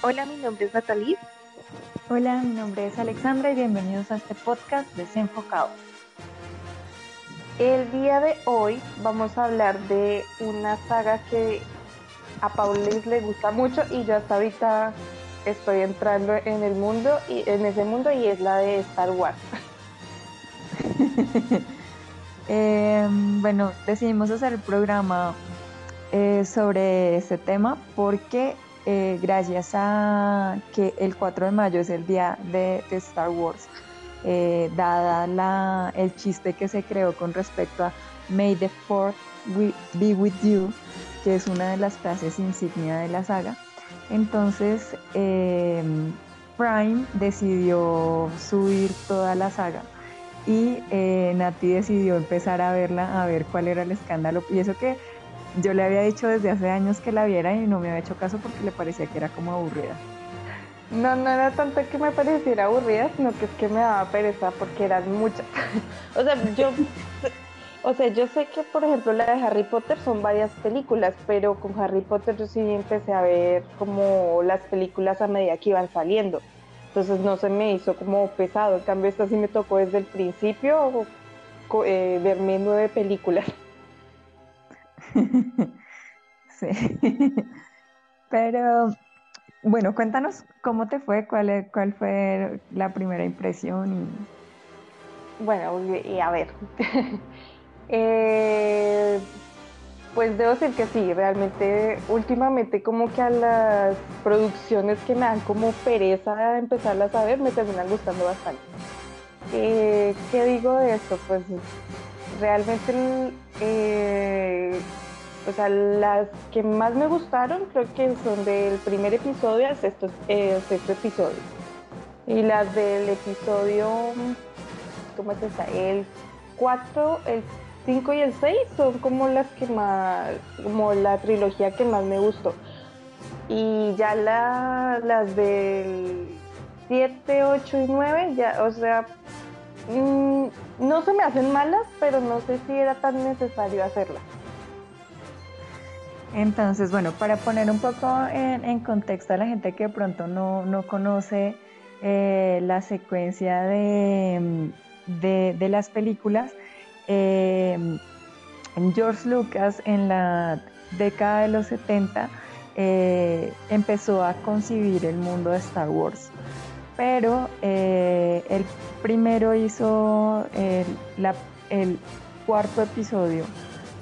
Hola, mi nombre es Natalie. Hola, mi nombre es Alexandra y bienvenidos a este podcast Desenfocado. El día de hoy vamos a hablar de una saga que a Paulis le gusta mucho y yo hasta ahorita estoy entrando en el mundo y en ese mundo y es la de Star Wars. Em, bueno, decidimos hacer el programa eh, sobre este tema porque eh, gracias a que el 4 de mayo es el día de, Star Wars, eh, dada el chiste que se creó con respecto a May the Fourth be with you, que es una de las frases insignia de la saga. Entonces, em, Prime decidió subir toda la saga y eh, Nati decidió empezar a verla, a ver cuál era el escándalo. Y eso que yo le había dicho desde hace años que la viera y no me había hecho caso porque le parecía que era como aburrida. No, no era tanto que me pareciera aburrida, sino que es que me daba pereza porque eran muchas. o sea, yo o sea, yo sé que por ejemplo la de Harry Potter son varias películas, pero con Harry Potter yo sí empecé a ver como las películas a medida que iban saliendo. Entonces no se me hizo como pesado. En cambio, esta sí me tocó desde el principio eh, verme nueve películas. sí. Pero, bueno, cuéntanos cómo te fue, cuál, cuál fue la primera impresión. Bueno, y a ver. eh, pues debo decir que sí, realmente últimamente como que a las producciones que me dan como pereza empezarlas a ver me terminan gustando bastante. Eh, ¿Qué digo de esto? Pues realmente eh, o sea, las que más me gustaron creo que son del primer episodio al sexto, eh, sexto episodio. Y las del episodio, ¿cómo es esta? El 4, el 5 y el 6 son como las que más, como la trilogía que más me gustó. Y ya las del 7, 8 y 9, ya, o sea, mm, no se me hacen malas, pero no sé si era tan necesario hacerlas. Entonces, bueno, para poner un poco en, contexto a la gente que de pronto no, conoce eh, la secuencia de, de las películas, eh, George Lucas en la década de los 70 eh, empezó a concebir el mundo de Star Wars, pero eh, el primero hizo el, cuarto episodio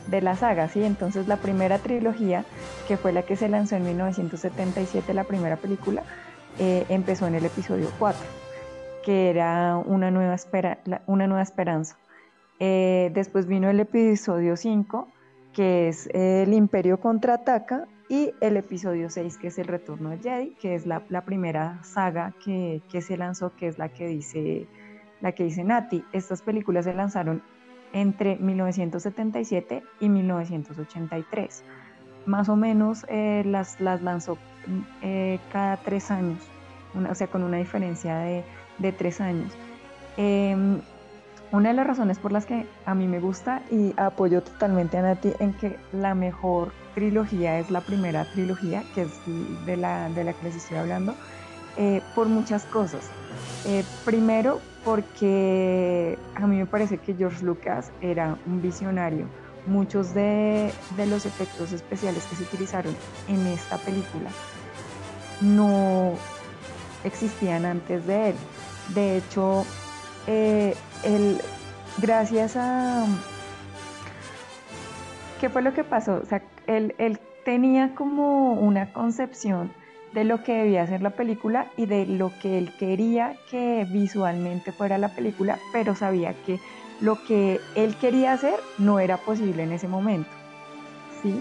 de la saga, ¿sí? Entonces la primera trilogía, que fue la que se lanzó en 1977, la primera película, empezó en el episodio 4, que era una nueva, una nueva esperanza. Eh, después vino el episodio 5, que es El Imperio contraataca, y el episodio 6, que es El Retorno de Jedi, que es la, primera saga que, se lanzó, que es la que dice la que dice Nati. Estas películas se lanzaron entre 1977 y 1983. Más o menos eh, las, las lanzó eh, cada tres años, o sea, con una diferencia de, de tres años. Em, una de las razones por las que a mí me gusta y apoyo totalmente a Nati en que la mejor trilogía es la primera trilogía, que es de la, de la que les estoy hablando, eh, por muchas cosas. Eh, primero, porque a mí me parece que George Lucas era un visionario. Muchos de, los efectos especiales que se utilizaron en esta película no existían antes de él. De hecho, eh, él, gracias a... ¿Qué fue lo que pasó? O sea, él, él tenía como una concepción de lo que debía ser la película y de lo que él quería que visualmente fuera la película, pero sabía que lo que él quería hacer no era posible en ese momento. ¿sí?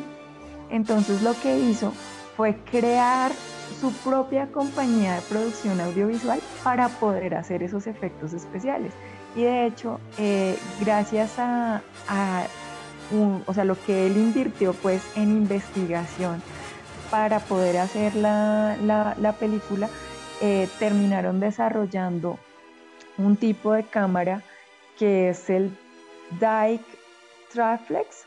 Entonces lo que hizo fue crear su propia compañía de producción audiovisual para poder hacer esos efectos especiales. Y de hecho, eh, gracias a, o sea, lo que él invirtió pues en investigación para poder hacer la, la, película, eh, terminaron desarrollando un tipo de cámara que es el Dyke Traflex,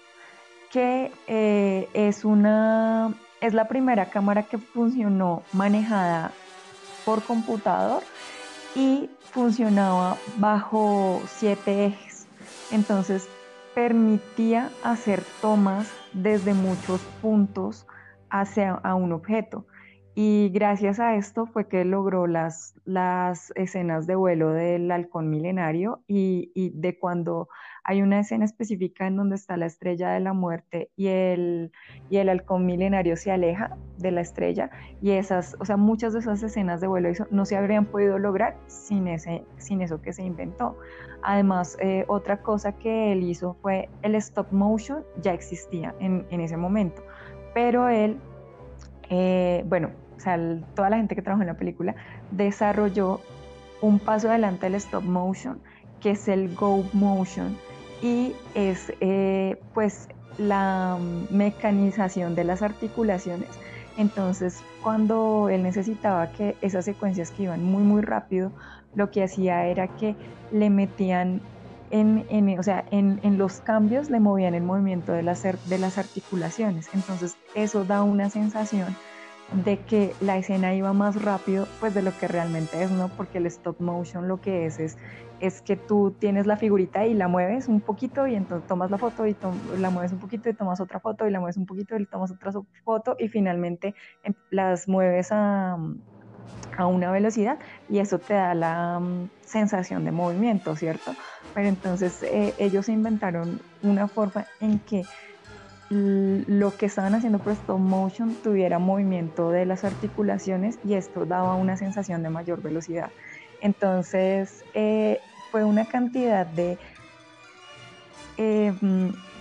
que eh, es una es la primera cámara que funcionó manejada por computador y funcionaba bajo siete ejes. Entonces permitía hacer tomas desde muchos puntos hacia a un objeto. Y gracias a esto fue que logró las, las escenas de vuelo del halcón milenario y, y, de cuando hay una escena específica en donde está la estrella de la muerte y el, y el halcón milenario se aleja de la estrella y esas, o sea, muchas de esas escenas de vuelo no se habrían podido lograr sin, ese, sin eso que se inventó. Además, eh, otra cosa que él hizo fue el stop motion, ya existía en, en ese momento, pero él, eh, bueno, o sea, toda la gente que trabajó en la película, desarrolló un paso adelante del stop motion, que es el go motion, y es eh, pues la mecanización de las articulaciones. Entonces, cuando él necesitaba que esas secuencias que iban muy, muy rápido, lo que hacía era que le metían en, en, o sea, en, en, los cambios, le movían el movimiento de las, de las articulaciones. Entonces, eso da una sensación de que la escena iba más rápido pues de lo que realmente es, ¿no? Porque el stop motion lo que es es, es que tú tienes la figurita y la mueves un poquito y entonces tomas la foto y la mueves un poquito y tomas otra foto y la mueves un poquito y tomas otra foto y finalmente em, las mueves a, a una velocidad y eso te da la um, sensación de movimiento, ¿cierto? Pero entonces eh, ellos inventaron una forma en que lo que estaban haciendo por stop motion tuviera movimiento de las articulaciones y esto daba una sensación de mayor velocidad. Entonces eh, fue una cantidad de, eh,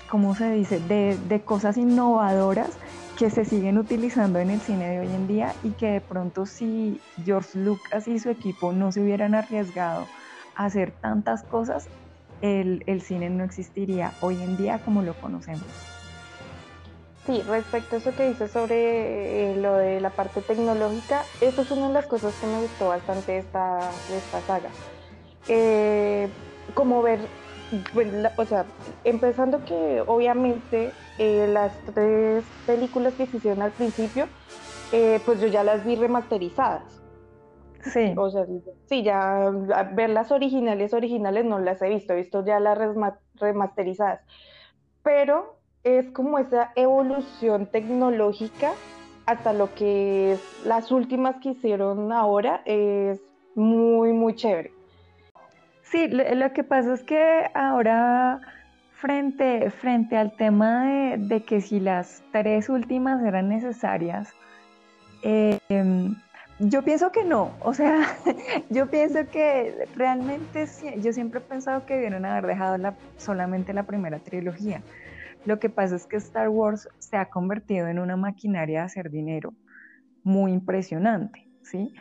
¿cómo se dice?, de, cosas innovadoras que se siguen utilizando en el cine de hoy en día y que de pronto si George Lucas y su equipo no se hubieran arriesgado a hacer tantas cosas, el cine no existiría hoy en día como lo conocemos. Sí, respecto a eso que dices sobre eh, lo de la parte tecnológica, eso es una de las cosas que me gustó bastante de esta, de esta saga. Eh, como ver, o sea, empezando que obviamente eh, las tres películas que se hicieron al principio, pues yo ya las vi remasterizadas. Sí. O sea, sí, ya ver las originales, originales no las he visto, he visto ya las remasterizadas. Pero es como esa evolución tecnológica hasta lo que es las últimas que hicieron ahora es muy, muy chévere. Sí, lo, que pasa es que ahora frente, frente al tema de, que si las tres últimas eran necesarias, em, yo pienso que no, o sea, yo pienso que realmente yo siempre he pensado que debieron haber dejado la, solamente la primera trilogía. Lo que pasa es que Star Wars se ha convertido en una maquinaria de hacer dinero muy impresionante, ¿sí?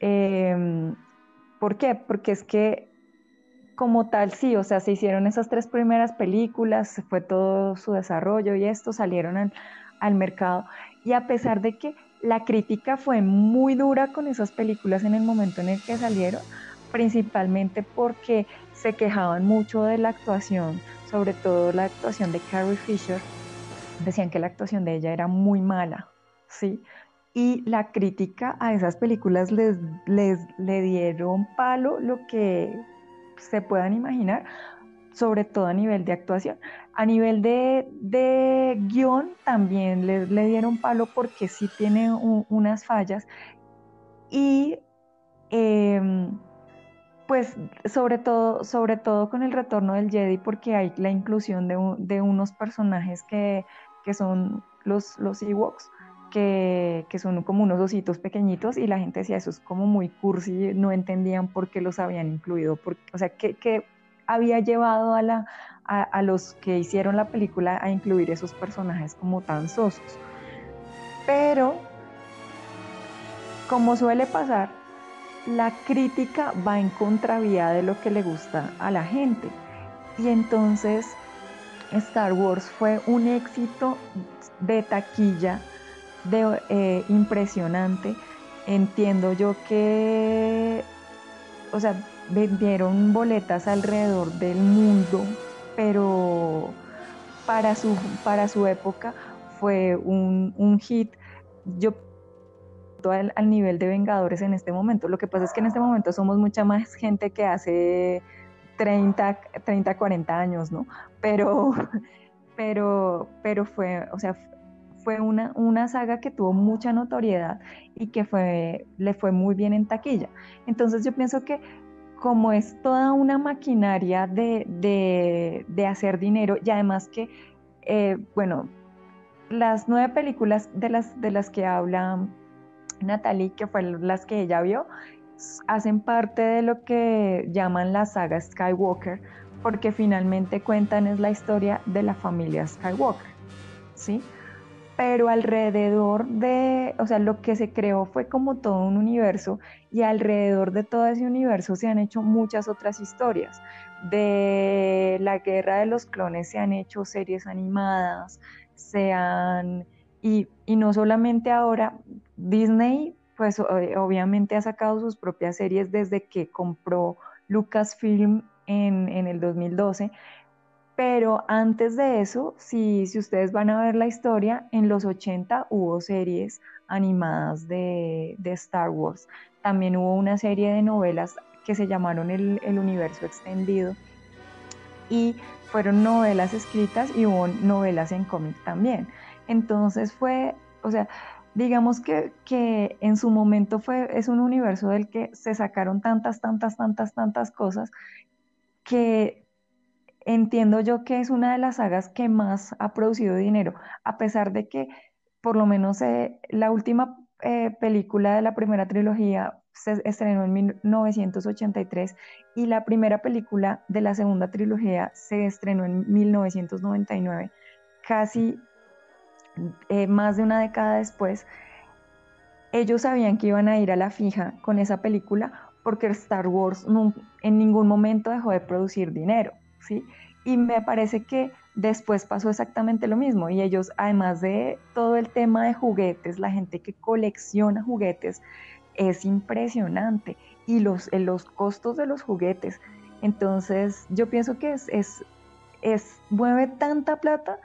Em, ¿Por qué? Porque es que como tal, sí, o sea, se hicieron esas tres primeras películas, fue todo su desarrollo y esto, salieron al, al mercado. Y a pesar de que la crítica fue muy dura con esas películas en el momento en el que salieron, principalmente porque se quejaban mucho de la actuación sobre todo la actuación de Carrie Fisher, decían que la actuación de ella era muy mala, ¿sí? Y la crítica a esas películas les, les le dieron palo lo que se puedan imaginar, sobre todo a nivel de actuación. A nivel de, de guion también le, le, dieron palo porque sí tiene unas fallas. Y eh, pues sobre todo, sobre todo con el retorno del Jedi, porque hay la inclusión de, unos personajes que, son los, los Ewoks, que, son como unos ositos pequeñitos, y la gente decía, eso es como muy cursi, no entendían por qué los habían incluido, o sea, ¿qué, había llevado a, la, a, los que hicieron la película a incluir esos personajes como tan sosos. Pero, como suele pasar, la crítica va en contravía de lo que le gusta a la gente. Y entonces Star Wars fue un éxito de taquilla de, eh, impresionante. Entiendo yo que, o sea, vendieron boletas alrededor del mundo, pero para su, para su época fue un, un hit yo al, al nivel de Vengadores en este momento. Lo que pasa es que en este momento somos mucha más gente que hace 30, 30 40 años, ¿no? Pero, pero, pero fue, o sea, fue una, una saga que tuvo mucha notoriedad y que fue, le fue muy bien en taquilla. Entonces yo pienso que como es toda una maquinaria de, de, de hacer dinero y además que, eh, bueno, las nueve películas de las, de las que habla Natalie, que fueron las que ella vio, hacen parte de lo que llaman la saga Skywalker, porque finalmente cuentan es la historia de la familia Skywalker, ¿sí? Pero alrededor de, o sea, lo que se creó fue como todo un universo y alrededor de todo ese universo se han hecho muchas otras historias. De la guerra de los clones se han hecho series animadas, se han, y, y no solamente ahora, Disney pues obviamente ha sacado sus propias series desde que compró Lucasfilm en, en el 2012, pero antes de eso, si, si, ustedes van a ver la historia, en los 80 hubo series animadas de, de, Star Wars. También hubo una serie de novelas que se llamaron el, el, universo extendido. Y fueron novelas escritas y hubo novelas en cómic también. Entonces fue, o sea, digamos que, que, en su momento fue, es un universo del que se sacaron tantas, tantas, tantas, tantas cosas que entiendo yo que es una de las sagas que más ha producido dinero, a pesar de que por lo menos eh, la última eh, película de la primera trilogía se estrenó en 1983 y la primera película de la segunda trilogía se estrenó en 1999, casi eh, más de una década después, ellos sabían que iban a ir a la fija con esa película porque Star Wars en ningún momento dejó de producir dinero, ¿sí? Y me parece que después pasó exactamente lo mismo y ellos, además de todo el tema de juguetes, la gente que colecciona juguetes, es impresionante y los, los costos de los juguetes. Entonces, yo pienso que es, es, es mueve tanta plata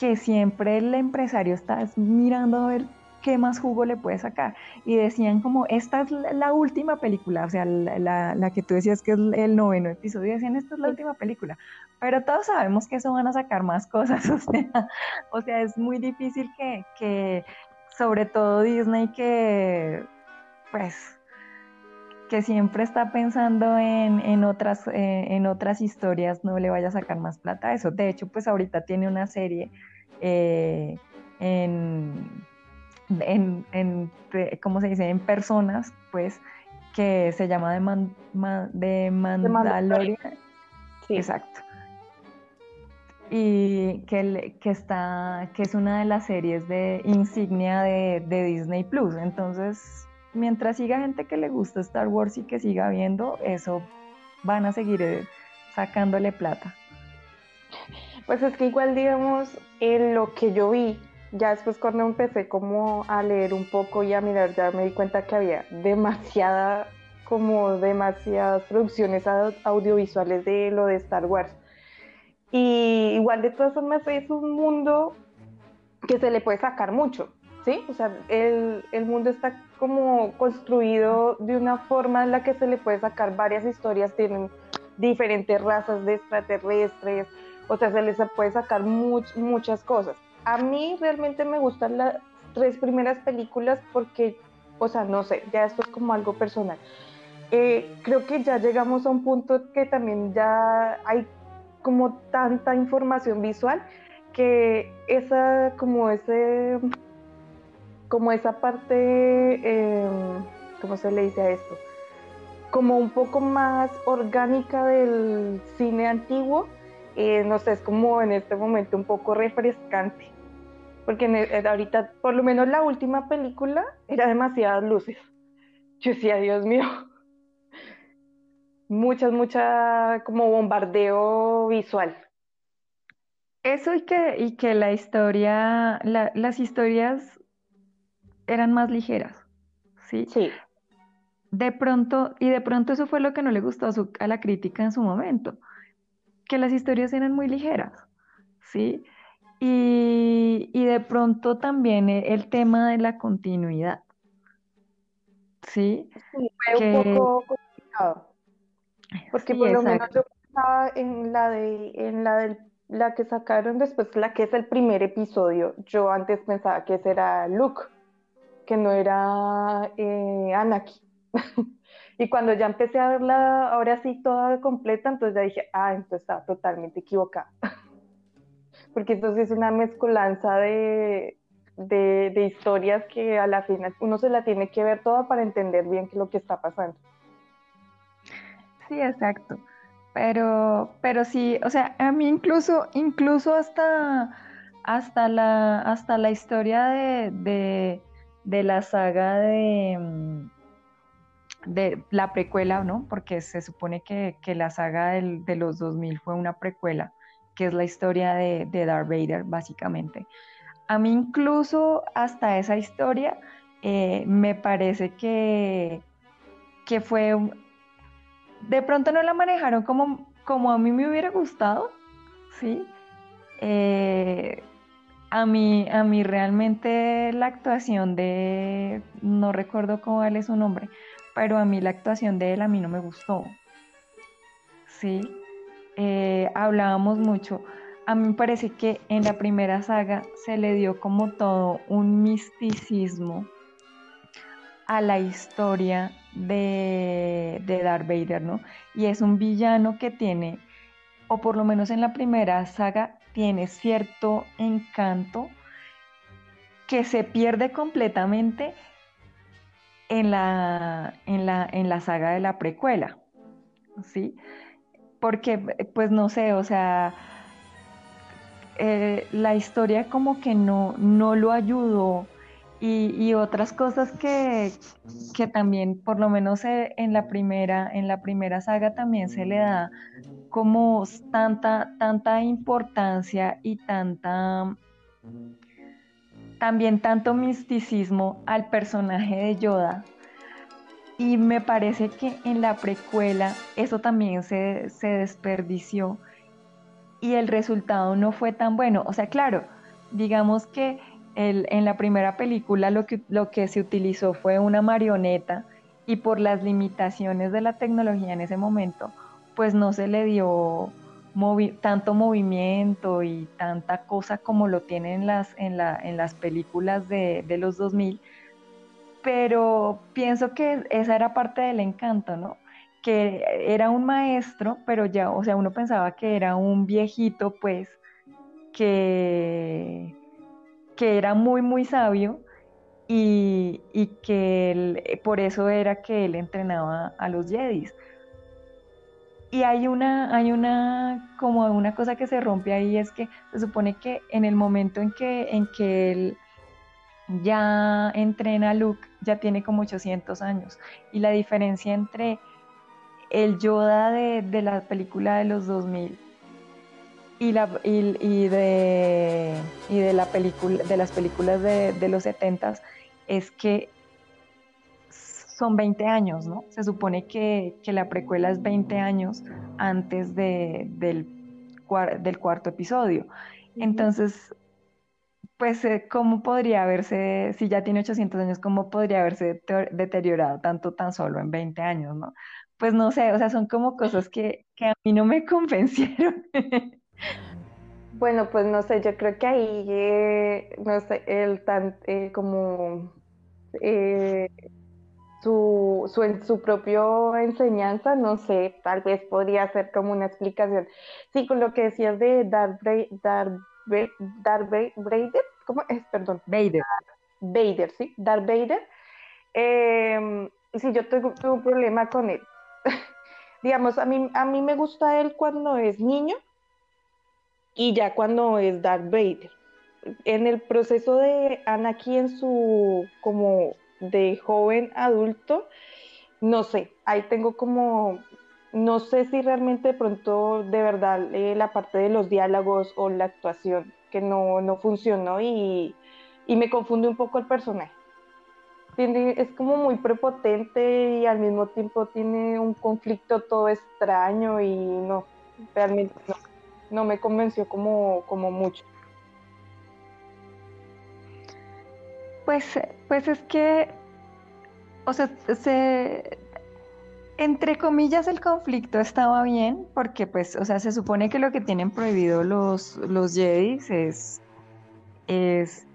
que siempre el empresario está mirando a ver qué más jugo le puede sacar. Y decían como, esta es la última película, o sea, la, la, que tú decías que es el noveno episodio, decían, esta es la última película. Pero todos sabemos que eso van a sacar más cosas, o sea, o sea es muy difícil que, que sobre todo Disney, que pues que siempre está pensando en, en otras, eh, en otras historias, no le vaya a sacar más plata a eso. De hecho, pues ahorita tiene una serie eh, en, en, en, ¿cómo se dice? En personas, pues, que se llama de, de Mandalorian. Sí. Exacto. Y que, que, está, que es una de las series de insignia de, de Disney Plus. Entonces, mientras siga gente que le gusta Star Wars y que siga viendo, eso van a seguir eh, sacándole plata. Pues es que igual, digamos, en lo que yo vi, ya después cuando empecé como a leer un poco y a mirar, ya me di cuenta que había demasiada, como demasiadas producciones audiovisuales de lo de Star Wars. Y igual de todas formas es un mundo que se le puede sacar mucho, ¿sí? O sea, el, el mundo está como construido de una forma en la que se le puede sacar varias historias, tienen diferentes razas de extraterrestres, o sea, se les puede sacar muchas cosas. A mí realmente me gustan las tres primeras películas porque, o sea, no sé, ya esto es como algo personal. Eh, creo que ya llegamos a un punto que también ya hay como tanta información visual que esa como ese como esa parte eh, cómo se le dice a esto como un poco más orgánica del cine antiguo eh, no sé, es como en este momento un poco refrescante. Porque eh, ahorita, por lo menos la última película, era demasiadas luces. Yo decía, Dios mío. Muchas, mucha como bombardeo visual. Eso y que, y que la historia, las historias eran más ligeras, ¿sí? Sí. De pronto, y de pronto eso fue lo que no le gustó a, a la crítica en su momento que las historias eran muy ligeras, ¿sí? Y, y de pronto también e- el tema de la continuidad, ¿sí? Sí, fue un poco complicado, porque sí, por lo menos yo pensaba en la de, en la del, la que sacaron después, la que es el primer episodio. Yo antes pensaba que ese era Luke, que no era eh, Anakin. Y cuando ya empecé a verla, ahora sí toda completa, entonces ya dije, ah, entonces estaba totalmente equivocada. Porque sí es una mezcolanza de, de, historias que a la final uno se la tiene que ver toda para entender bien qué es lo que está pasando. Sí, exacto. Pero, pero sí, o sea, a mí incluso, incluso hasta, hasta la, hasta la historia de, de, de la saga de, mm, de la precuela, ¿no? Porque se supone que, la saga del- de los 2000 fue una precuela, que es la historia de, de Darth Vader, básicamente. A mí incluso hasta esa historia eh, me parece que, que fue, de pronto no la manejaron como, como a mí me hubiera gustado, ¿sí? Eh, a mí, a mí realmente la actuación de, no recuerdo cómo es su nombre, pero a mí la actuación de él a mí no me gustó, ¿sí? Eh, hablábamos mucho. A mí me parece que en la primera saga se le dio como todo un misticismo a la historia de, de Darth Vader, ¿no? Y es un villano que tiene, o por lo menos en la primera saga, tiene cierto encanto que se pierde completamente en la, en la, en la saga de la precuela, ¿sí? Porque, pues no sé, o sea, eh, la historia como que no, no lo ayudó y, y otras cosas que, que también, por lo menos eh, en la primera, en la primera saga también se le da como tanta, tanta importancia y tanta, también tanto misticismo al personaje de Yoda. Y me parece que en la precuela eso también se, se desperdició y el resultado no fue tan bueno. O sea, claro, digamos que el, en la primera película lo que, lo que se utilizó fue una marioneta y por las limitaciones de la tecnología en ese momento, pues no se le dio tanto movimiento y tanta cosa como lo tienen en las, en la, en las películas de, de los 2000, pero pienso que esa era parte del encanto, ¿no? Que era un maestro, pero ya, o sea, uno pensaba que era un viejito, pues, que, que era muy, muy sabio y, y que por eso era que él entrenaba a los Jedis. Y hay una, hay una, como una cosa que se rompe ahí, es que se supone que en el momento en que, en que él ya entrena a Luke, ya tiene como 800 años. Y la diferencia entre el Yoda de, de la película de los 2000 y, la, y, y de, y de, la película, de las películas de, de los 70 es que son 20 años, ¿no? Se supone que, que la precuela es 20 años antes de, del, del cuarto episodio. Entonces, pues, eh, ¿cómo podría haberse, si ya tiene 800 años, cómo podría haberse deterior- deteriorado tanto tan solo en 20 años, ¿no? Pues no sé, o sea, son como cosas que, que a mí no me convencieron. Bueno, pues no sé, yo creo que ahí, eh, no sé, el tan, eh, como eh, su, su, su propio enseñanza, no sé, tal vez podría ser como una explicación. Sí, con lo que decías de Darth, Darth, Darth Vader, ¿cómo es? Perdón, Vader. Vader, ¿sí? Darth Vader. Eh, sí, yo tuve, tuve un problema con él. Digamos, a mí, a mí me gusta él cuando es niño y ya cuando es Darth Vader. En el proceso de Anakin en su como de joven adulto, no sé, ahí tengo como, no sé si realmente de pronto de verdad eh, la parte de los diálogos o la actuación que no, no funcionó y, y me confunde un poco el personaje. Tiene, es como muy prepotente y al mismo tiempo tiene un conflicto todo extraño y no, realmente no, no me convenció como, como mucho. Pues, pues es que, o sea, se, entre comillas el conflicto estaba bien, porque pues, o sea, se supone que lo que tienen prohibido los, los Jedis es, es,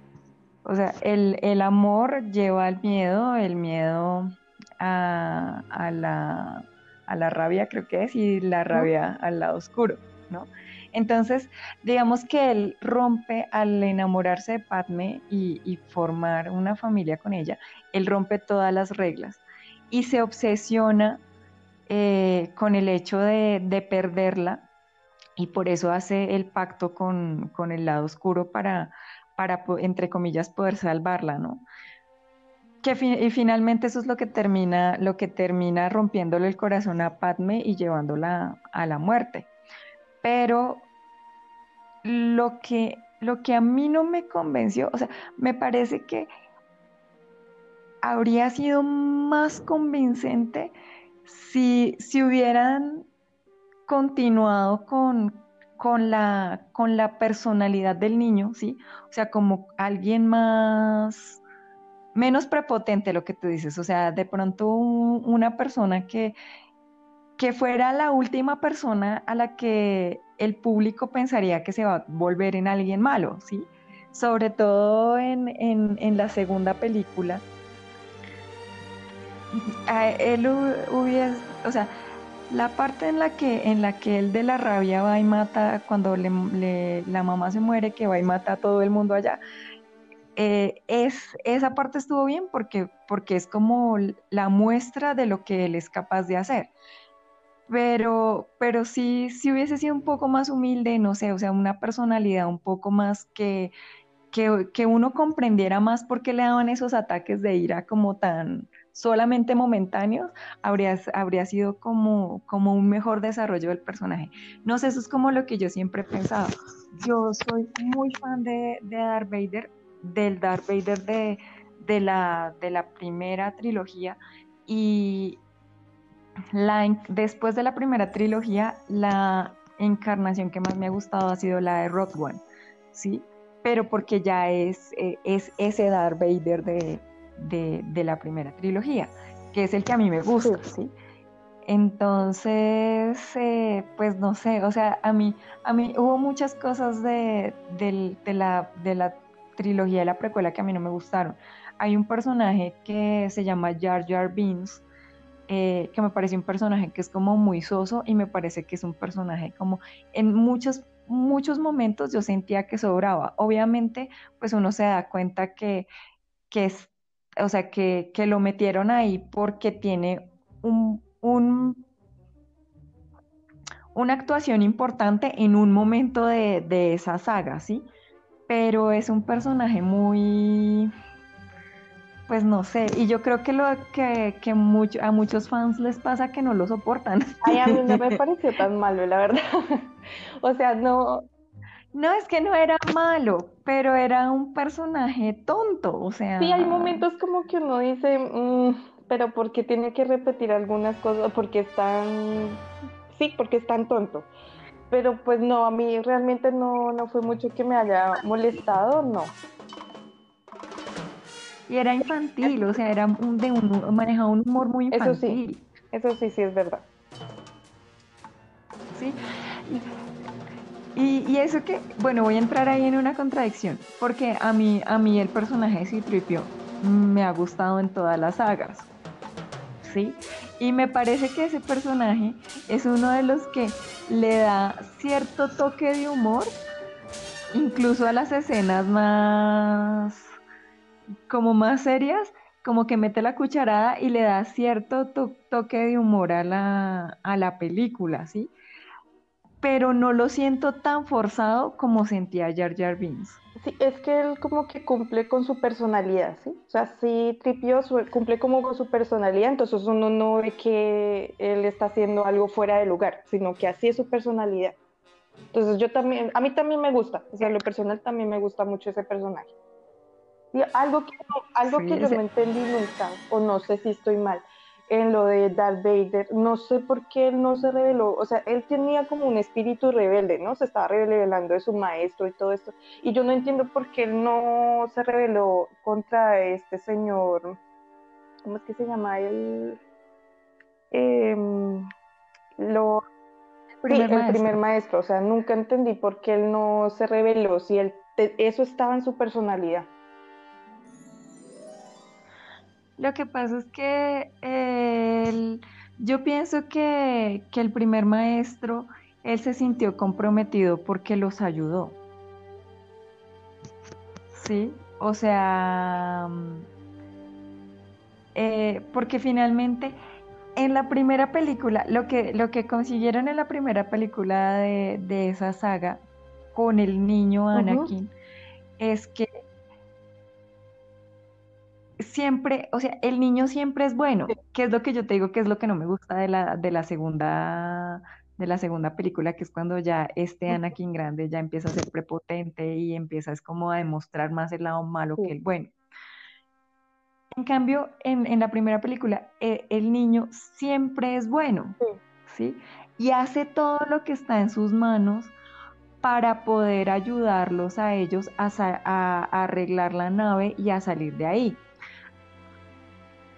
o sea, el, amor lleva al miedo, el miedo a, la, a la rabia creo que es, y la rabia al lado oscuro, ¿no? Entonces, digamos que él rompe al enamorarse de Padme y, formar una familia con ella, él rompe todas las reglas y se obsesiona eh, con el hecho de, perderla y por eso hace el pacto con, el lado oscuro para, para, entre comillas, poder salvarla, ¿no? Que y finalmente eso es lo que termina, lo que termina rompiéndole el corazón a Padme y llevándola a la muerte. Pero lo que, lo que a mí no me convenció, o sea, me parece que habría sido más convincente si, hubieran continuado con, la, con la personalidad del niño, ¿sí? O sea, como alguien más, menos prepotente lo que tú dices, o sea, de pronto una persona que, que fuera la última persona a la que el público pensaría que se va a volver en alguien malo, ¿sí? Sobre todo en, en la segunda película, él hubiese, o sea, la parte en la que en la que él de la rabia va y mata cuando la mamá se muere que va y mata a todo el mundo allá eh, es esa parte estuvo bien porque porque es como la muestra de lo que él es capaz de hacer pero pero sí si hubiese sido un poco más humilde no sé o sea una personalidad un poco más que que, que uno comprendiera más por qué le daban esos ataques de ira como tan solamente momentáneos, habría, habría sido como, como un mejor desarrollo del personaje. No sé, eso es como lo que yo siempre he pensado. Yo soy muy fan de, de Darth Vader, del Darth Vader de, de, la, de la primera trilogía y la, después de la primera trilogía, la encarnación que más me ha gustado ha sido la de Rock One, ¿sí? Pero porque ya es, eh, es ese Darth Vader de, de, la primera trilogía, que es el que a mí me gusta, ¿sí? Entonces, eh, pues no sé, o sea, a mí, a mí hubo muchas cosas de, la, de la trilogía de la precuela que a mí no me gustaron. Hay un personaje que se llama Jar Jar Binks, eh, que me parece un personaje que es como muy soso y me parece que es un personaje como en muchos muchos momentos yo sentía que sobraba. Obviamente, pues uno se da cuenta que, que es o sea, que, lo metieron ahí porque tiene un, una actuación importante en un momento de, esa saga, ¿sí? Pero es un personaje muy, pues no sé, y yo creo que lo que, que a muchos fans les pasa que no lo soportan. Ay, a mí no me pareció tan malo, la verdad. o sea, no, no, es que no era malo, pero era un personaje tonto, o sea... Sí, hay momentos como que uno dice, mm, pero ¿por qué tiene que repetir algunas cosas? Porque es tan... Sí, porque es tan tonto. Pero pues no, a mí realmente no, no fue mucho que me haya molestado, no. Y era infantil, o sea, era un, de un, manejaba un humor muy infantil. Eso sí, eso sí, sí es verdad. Sí, y, eso que, bueno, voy a entrar ahí en una contradicción, porque a mí, a mí el personaje de Citripio me ha gustado en todas las sagas, ¿sí? Y me parece que ese personaje es uno de los que le da cierto toque de humor, incluso a las escenas más, como más serias, como que mete la cucharada y le da cierto toque de humor a la, película, ¿sí? pero no lo siento tan forzado como sentía Jar Jar Binks. Sí, es que él como que cumple con su personalidad, ¿sí? O sea, sí Tripio cumple como con su personalidad, entonces uno no ve que él está haciendo algo fuera de lugar, sino que así es su personalidad. Entonces yo también, a mí también me gusta, o sea, lo personal también me gusta mucho ese personaje. Algo que, algo que yo no entendí nunca, o no sé si estoy mal, en lo de Darth Vader, no sé por qué él no se reveló, o sea, él tenía como un espíritu rebelde, ¿no? Se estaba revelando de su maestro y todo esto, y yo no entiendo por qué él no se rebeló contra este señor, ¿cómo es que se llama? él? Em, lo, el primer maestro, o sea, nunca entendí por qué él no se reveló, si él, eso estaba en su personalidad. Lo que pasa es que yo pienso que, el primer maestro, él se sintió comprometido porque los ayudó. ¿Sí? O sea, eh, porque finalmente en la primera película, lo que, lo que consiguieron en la primera película de, esa saga con el niño Anakin es que siempre, o sea, el niño siempre es bueno, que es lo que yo te digo que es lo que no me gusta de la, de la segunda de la segunda película, que es cuando ya este Anakin grande ya empieza a ser prepotente y empieza es como a demostrar más el lado malo que el bueno. En cambio, en, la primera película, eh, el niño siempre es bueno, sí. Y hace todo lo que está en sus manos para poder ayudarlos a ellos a arreglar la nave y a salir de ahí.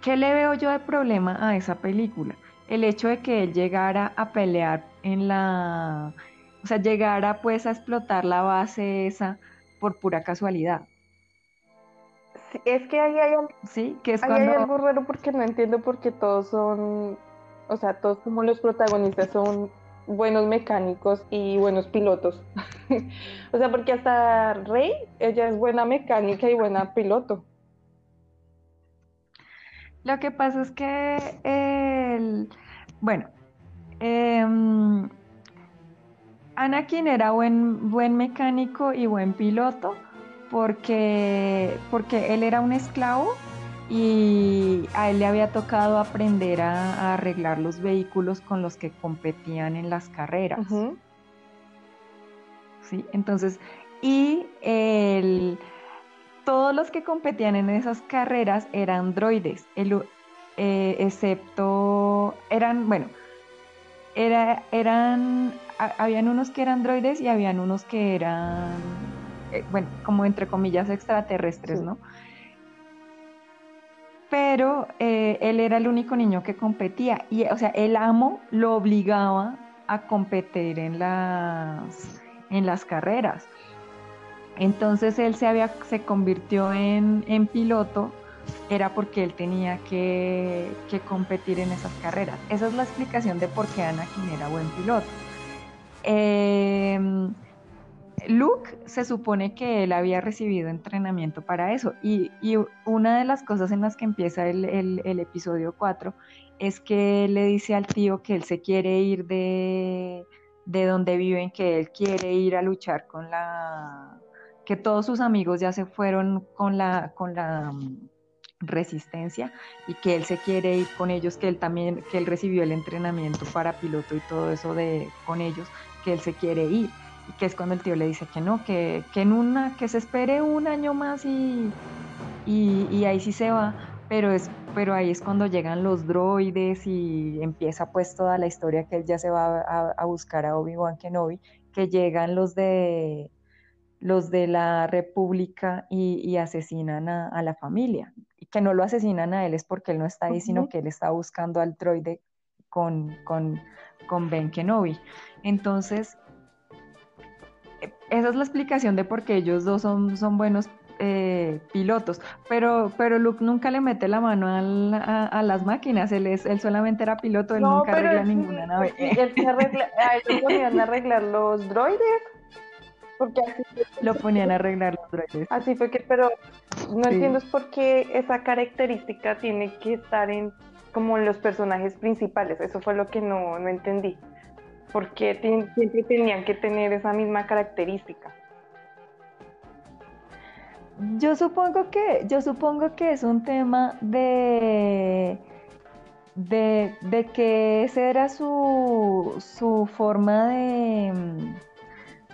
¿Qué le veo yo de problema a esa película? El hecho de que él llegara a pelear en la... O sea, llegara pues a explotar la base esa por pura casualidad. es que ahí hay, sí, que es hay algo raro porque no entiendo por qué todos son, o sea, todos como los protagonistas son buenos mecánicos y buenos pilotos. o sea, porque hasta Rey, ella es buena mecánica y buena piloto. Lo que pasa es que, el, bueno, em, Anakin era buen, buen mecánico y buen piloto porque, porque él era un esclavo y a él le había tocado aprender a, arreglar los vehículos con los que competían en las carreras. ¿Sí? Entonces, y el todos los que competían en esas carreras eran droides, eh, excepto, eran, bueno, era, eran, habían unos que eran droides y habían unos que eran, eh, bueno, como entre comillas extraterrestres, ¿no? Pero eh, él era el único niño que competía y, o sea, el amo lo obligaba a competir en las, en las carreras. Entonces él se, había, se convirtió en, piloto, era porque él tenía que, competir en esas carreras. Esa es la explicación de por qué Anakin era buen piloto. Em, Luke se supone que él había recibido entrenamiento para eso y, una de las cosas en las que empieza el, el, episodio 4 es que le dice al tío que él se quiere ir de, de donde viven, que él quiere ir a luchar con la, que todos sus amigos ya se fueron con la, con la mm, resistencia y que él se quiere ir con ellos, que él también, que él recibió el entrenamiento para piloto y todo eso de con ellos, que él se quiere ir. Y que es cuando el tío le dice que no, que, en una, que se espere un año más y, y, ahí sí se va. Pero, es, pero ahí es cuando llegan los droides y empieza pues toda la historia que él ya se va a, a buscar a Obi-Wan Kenobi, que llegan los de los de la República y, asesinan a, la familia. Y que no lo asesinan a él es porque él no está ahí, sino que él está buscando al droide con, con, con Ben Kenobi. Entonces, esa es la explicación de por qué ellos dos son, son buenos eh, pilotos, pero, pero Luke nunca le mete la mano a, las máquinas, él, es, él solamente era piloto, él nunca arregla ninguna nave. Él se arregla, a ellos podían arreglar los droides porque así lo ponían a arreglar los droides. Así fue que, pero no entiendo por qué esa característica tiene que estar en como en los personajes principales. Eso fue lo que no, no entendí. Porque siempre tenían que tener esa misma característica. Yo supongo que, yo supongo que es un tema de, de, de que esa era su, su forma de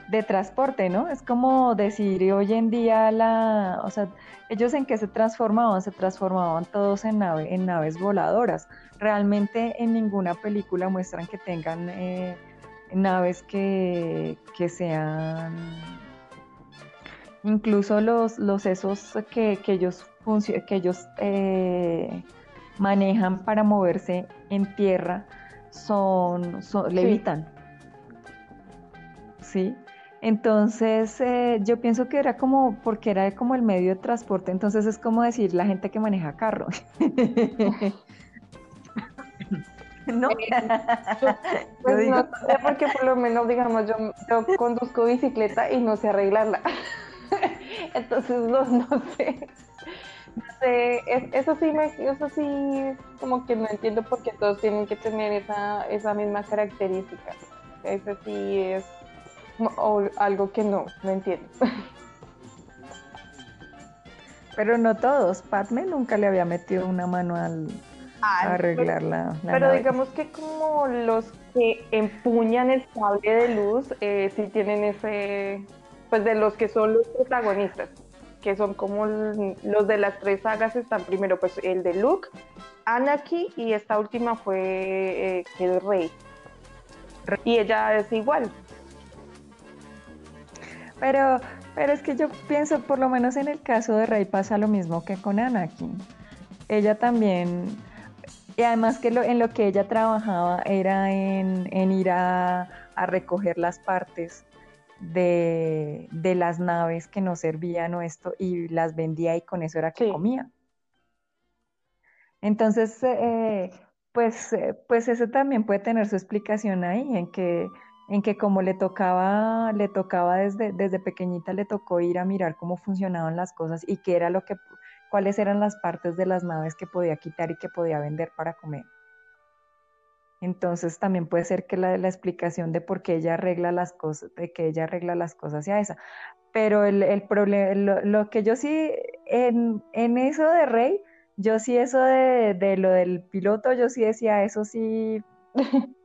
de transporte, ¿no? Es como decir hoy en día la, o sea, ellos en qué se transformaban, se transformaban todos en, nave, en naves voladoras. Realmente en ninguna película muestran que tengan eh, naves que, sean, incluso los, los esos que, ellos, que ellos eh, manejan para moverse en tierra son, levitan. ¿Sí? Entonces, eh, yo pienso que era como, porque era como el medio de transporte, entonces es como decir la gente que maneja carro. ¿No? pues no sé, porque por lo menos, digamos, yo, yo conduzco bicicleta y no sé arreglarla. entonces, no, no sé. No sé, eso sí, me, eso sí, como que no entiendo por qué todos tienen que tener esa, esa misma característica. Eso sí es o algo que no, no entiendo. Pero no todos. Padme nunca le había metido una mano al a arreglar la, Pero digamos que como los que empuñan el sable de luz, eh, sí tienen ese, pues de los que son los protagonistas, que son como los de las tres sagas están primero pues el de Luke, Anakin y esta última fue eh, el rey. Y ella es igual, pero, pero es que yo pienso, por lo menos en el caso de Rey pasa lo mismo que con Anakin. Ella también, y además que en lo que ella trabajaba era en, ir a, recoger las partes de, las naves que no servían o esto y las vendía y con eso era que comía. Entonces, eh, pues, eh, pues eso también puede tener su explicación ahí, en que en que como le tocaba, le tocaba desde, desde pequeñita, le tocó ir a mirar cómo funcionaban las cosas y qué era lo que, cuáles eran las partes de las naves que podía quitar y que podía vender para comer. Entonces también puede ser que la, explicación de por qué ella arregla las cosas, de que ella arregla las cosas sea esa. Pero el, el problema, lo, que yo sí, en, en, eso de Rey, yo sí eso de, de lo del piloto, yo sí decía, eso sí,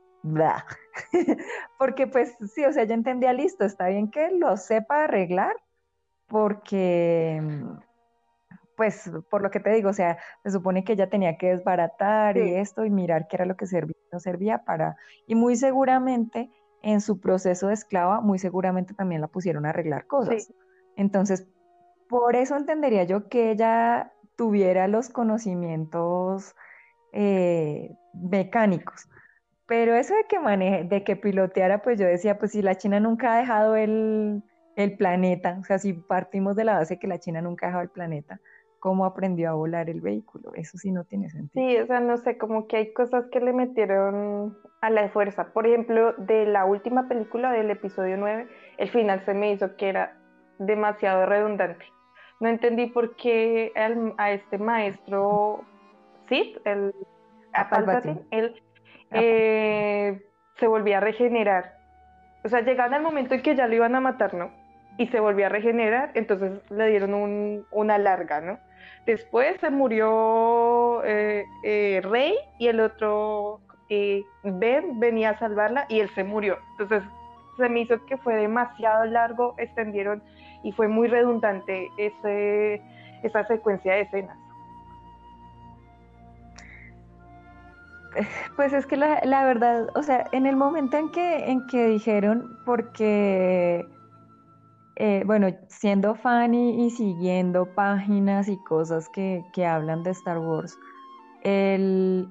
porque pues sí, o sea, yo entendía, listo, está bien que lo sepa arreglar, porque, pues, por lo que te digo, o sea, se supone que ella tenía que desbaratar y esto y mirar qué era lo que servía no servía para, y muy seguramente en su proceso de esclava, muy seguramente también la pusieron a arreglar cosas. Entonces, por eso entendería yo que ella tuviera los conocimientos eh, mecánicos pero eso de que maneje, de que piloteara, pues yo decía, pues si la China nunca ha dejado el, planeta, o sea, si partimos de la base que la China nunca ha dejado el planeta, ¿cómo aprendió a volar el vehículo? Eso sí no tiene sentido. Sí, o sea, no sé, como que hay cosas que le metieron a la fuerza. Por ejemplo, de la última película del episodio 9, el final se me hizo que era demasiado redundante. No entendí por qué a este maestro Sid, el a Palpatine, él eh, se volvía a regenerar. O sea, llegaban al momento en que ya lo iban a matar, ¿no? Y se volvía a regenerar, entonces le dieron una larga, ¿no? Después se murió eh, eh, Rey y el otro Ben venía a salvarla y él se murió. Entonces se me hizo que fue demasiado largo, extendieron y fue muy redundante ese, esa secuencia de escenas. Pues es que la, la, verdad, o sea, en el momento en que, en que dijeron, porque, eh, bueno, siendo fan y, siguiendo páginas y cosas que, que hablan de Star Wars, el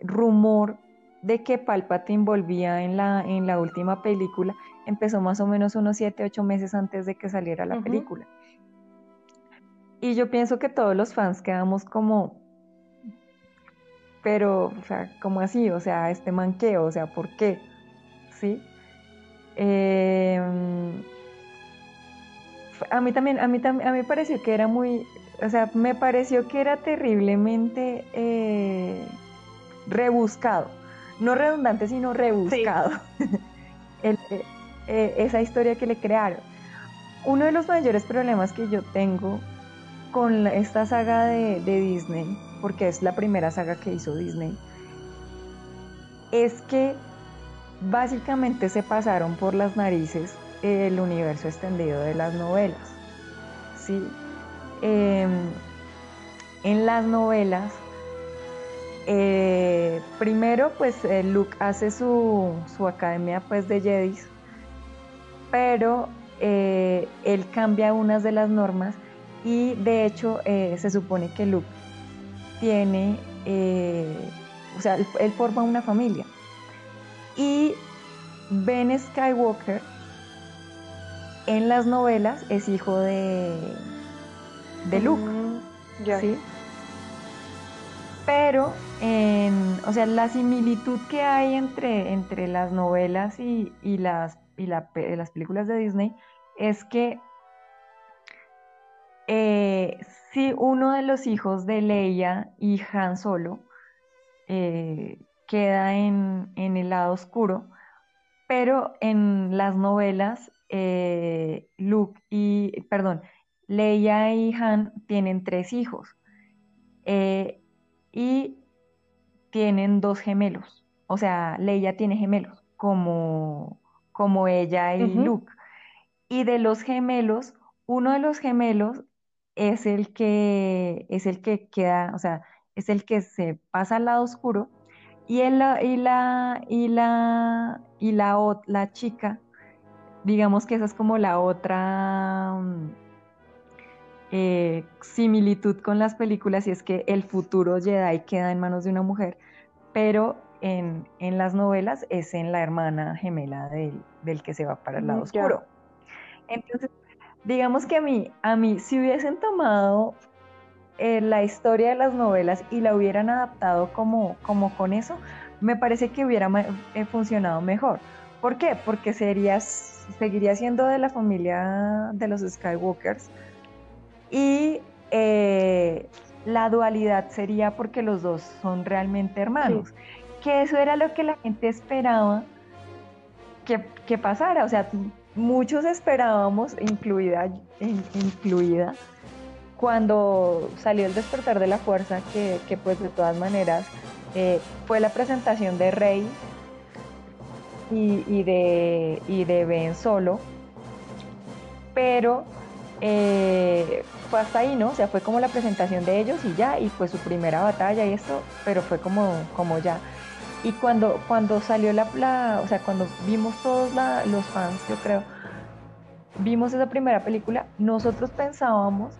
rumor de que Palpatine volvía en la, en la última película empezó más o menos unos 7, 8 meses antes de que saliera la película. Y yo pienso que todos los fans quedamos como, pero, o sea, ¿cómo así? O sea, este manqueo, o sea, ¿por qué? ¿Sí? Em, a mí también, a mí también, a mí me pareció que era muy, o sea, me pareció que era terriblemente eh, rebuscado, no redundante, sino rebuscado, eh, eh, esa historia que le crearon. Uno de los mayores problemas que yo tengo con esta saga de Disney porque es la primera saga que hizo Disney, es que básicamente se pasaron por las narices el universo extendido de las novelas. ¿sí? Em, en las novelas, eh, primero pues eh, Luke hace su, academia pues de Jedis, pero eh, él cambia unas de las normas y de hecho se supone que Luke tiene, o sea, él forma una familia. Y Ben Skywalker en las novelas es hijo de, de Luke. Mm, ¿sí? Pero, en, o sea, la similitud que hay entre, entre las novelas y, las, y las películas de Disney es que eh, si uno de los hijos de Leia y Han Solo eh, queda en, en, el lado oscuro, pero en las novelas eh, Luke y, perdón, Leia y Han tienen tres hijos eh, y tienen dos gemelos. O sea, Leia tiene gemelos, como, como ella y Luke. Y de los gemelos, uno de los gemelos es el que es el que queda, o sea, es el que se pasa al lado oscuro y, y la y la y la, la chica digamos que esa es como la otra mm, eh, similitud con las películas y es que el futuro Jedi queda en manos de una mujer, pero en, las novelas es en la hermana gemela del, que se va para el lado mm, oscuro. Entonces, digamos que a mí, a mí, si hubiesen tomado eh, la historia de las novelas y la hubieran adaptado como, como con eso, me parece que hubiera eh, funcionado mejor. ¿Por qué? Porque serías seguiría siendo de la familia de los Skywalkers y eh, la dualidad sería porque los dos son realmente hermanos, que eso era lo que la gente esperaba que, pasara, o sea, muchos esperábamos, incluida, incluida, cuando salió el despertar de la fuerza, que, pues de todas maneras eh, fue la presentación de Rey y, de, y de Ben Solo, pero eh, fue hasta ahí, ¿no? O sea, fue como la presentación de ellos y ya, y fue su primera batalla y esto, pero fue como, como ya. Y cuando, cuando salió la, o sea, cuando vimos todos los fans, yo creo, vimos esa primera película, nosotros pensábamos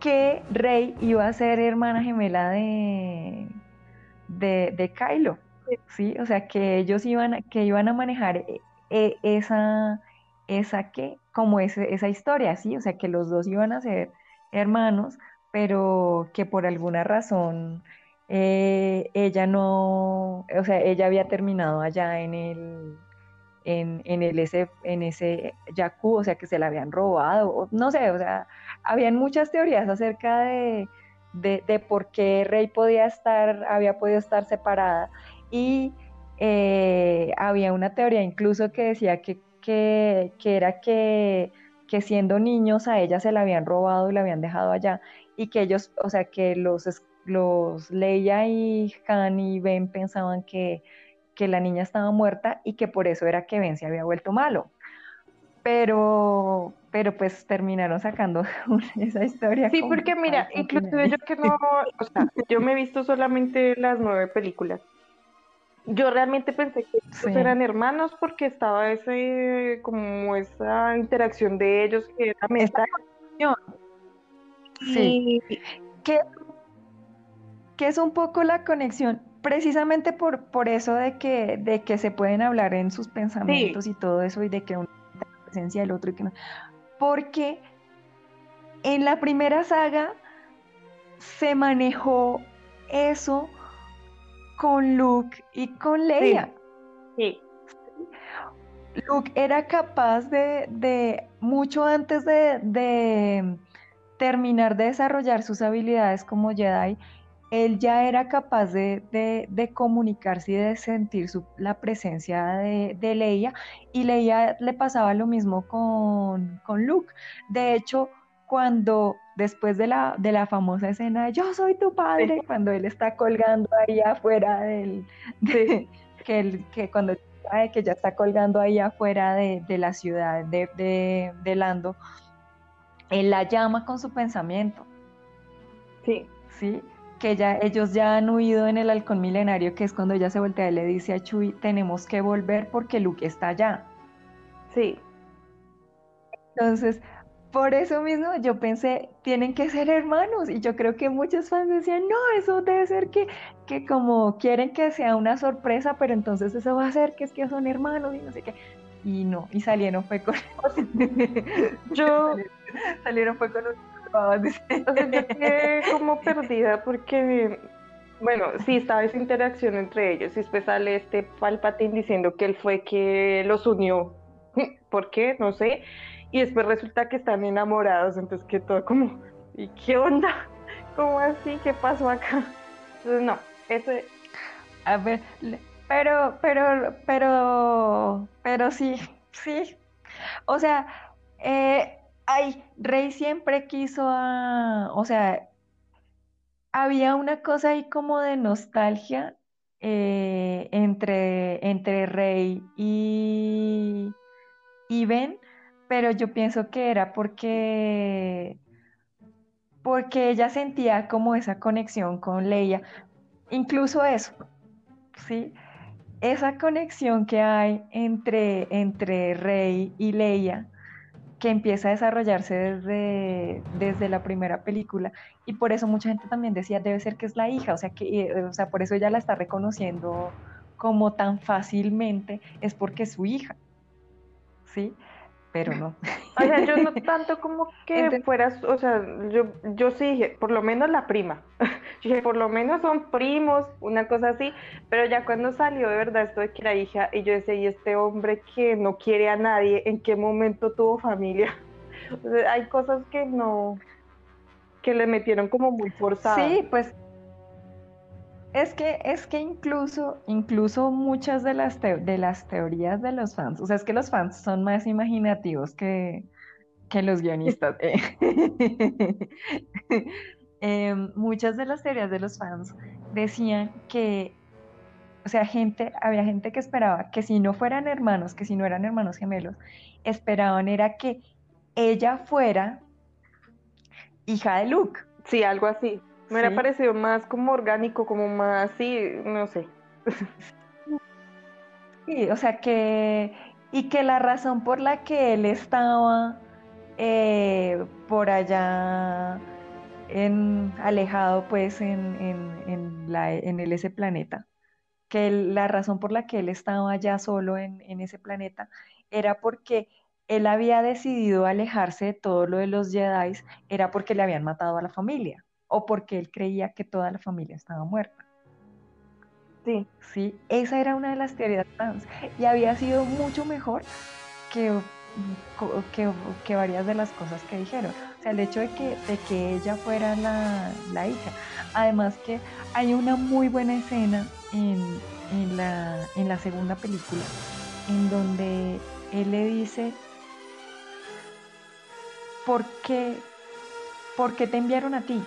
que Rey iba a ser hermana gemela de, de, de Kylo. ¿sí? O sea, que ellos iban, que iban a manejar eh, eh, esa, esa que, como esa historia, ¿sí? O sea, que los dos iban a ser hermanos, pero que por alguna razón eh, ella no, o sea, ella había terminado allá en el, en, el ese, en ese Yaku, o sea, que se la habían robado, no sé, o sea, habían muchas teorías acerca de, de, de, por qué Rey podía estar, había podido estar separada. Y eh, había una teoría incluso que decía que, era que, siendo niños a ella se la habían robado y la habían dejado allá y que ellos, o sea, que los, los Leia y Han y Ben pensaban que, la niña estaba muerta y que por eso era que Ben se había vuelto malo. Pero, pero pues terminaron sacando esa historia. Sí, porque mira, inclusive yo que no, o sea, yo me he visto solamente las nueve películas. Yo realmente pensé que eran hermanos porque estaba ese como esa interacción de ellos que era esta sí. Que, que es un poco la conexión precisamente por, por eso de que, de que se pueden hablar en sus pensamientos y todo eso y de que uno la presencia del otro y que no. Porque en la primera saga se manejó eso con Luke y con Leia. Sí. Luke era capaz de, mucho antes de, terminar de desarrollar sus habilidades como Jedi, él ya era capaz de, comunicarse y de sentir la presencia de, Leia y Leia le pasaba lo mismo con, con Luke. De hecho, cuando después de la, de la famosa escena de Yo soy tu padre, cuando él está colgando ahí afuera del... que, que cuando que ya está colgando ahí afuera de, la ciudad de, de, Lando, él la llama con su pensamiento. Sí. Sí, que ya, ellos ya han huido en el halcón milenario, que es cuando ella se voltea y le dice a Chuy, tenemos que volver porque Luke está allá. Sí. Entonces, por eso mismo yo pensé, tienen que ser hermanos. Y yo creo que muchos fans decían, no, eso debe ser que, que como quieren que sea una sorpresa, pero entonces eso va a ser que es que son hermanos y no sé qué. Y no, y salieron fue con... yo... salieron fue con un... O sea, yo quedé como perdida porque, bueno, sí estaba esa interacción entre ellos y después sale este Palpatine diciendo que él fue que los unió. ¿Por qué? No sé y después resulta que están enamorados, entonces que todo como, ¿y qué onda? ¿Cómo así? ¿Qué pasó acá? Entonces no, ese... A ver, pero, pero, pero, pero sí, sí. O sea, eh, ay, Rey siempre quiso a, o sea, había una cosa ahí como de nostalgia eh, entre, entre Rey y, y Ben, pero yo pienso que era porque, porque ella sentía como esa conexión con Leia, incluso eso, ¿sí? Esa conexión que hay entre, entre Rey y Leia, que empieza a desarrollarse desde, desde la primera película, y por eso mucha gente también decía, debe ser que es la hija, o sea, que, eh, o sea por eso ella la está reconociendo como tan fácilmente, es porque es su hija, ¿sí? Pero no. O sea, yo no tanto como que fueras, o sea, yo, yo sí dije, por lo menos la prima. Yo dije, por lo menos son primos, una cosa así, pero ya cuando salió de verdad esto de que era hija, y yo decía, y este hombre que no quiere a nadie, ¿en qué momento tuvo familia? O sea, hay cosas que no, que le metieron como muy forzadas. Sí, pues es que, es que incluso, incluso muchas de las, de las teorías de los fans, o sea, es que los fans son más imaginativos que, los guionistas. Eh. Em, muchas de las teorías de los fans decían que, o sea, gente, había gente que esperaba que si no fueran hermanos, que si no eran hermanos gemelos, esperaban era que ella fuera hija de Luke. Sí, algo así. Me hubiera parecido más como orgánico, como más así, no sé. Sí, o sea que, y que la razón por la que él estaba eh, por allá en, alejado pues en, en, la, en el, ese planeta, que la razón por la que él estaba allá solo en, en ese planeta era porque él había decidido alejarse de todo lo de los Jedi, era porque le habían matado a la familia o porque él creía que toda la familia estaba muerta. Sí. Sí, esa era una de las teorías y había sido mucho mejor que, que, varias de las cosas que dijeron. O sea, el hecho de que, de que ella fuera la, hija. Además que hay una muy buena escena en, en, la, en la segunda película en donde él le dice, ¿por qué, ¿por qué te enviaron a ti?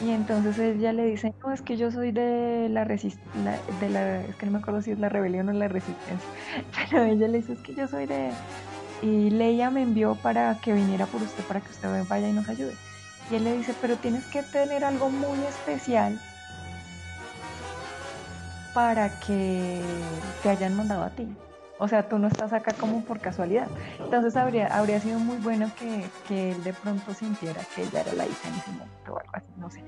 Y entonces ella le dice, no, es que yo soy de la resistencia, de la, es que no me acuerdo si es la rebelión o la resistencia, pero ella le dice, es que yo soy de... Y Leia me envió para que viniera por usted, para que usted vaya y nos ayude. Y él le dice, pero tienes que tener algo muy especial para que te hayan mandado a ti. O sea, tú no estás acá como por casualidad. Entonces habría, habría sido muy bueno que, que él de pronto sintiera que ella era la hija en ese momento o algo así, no sé.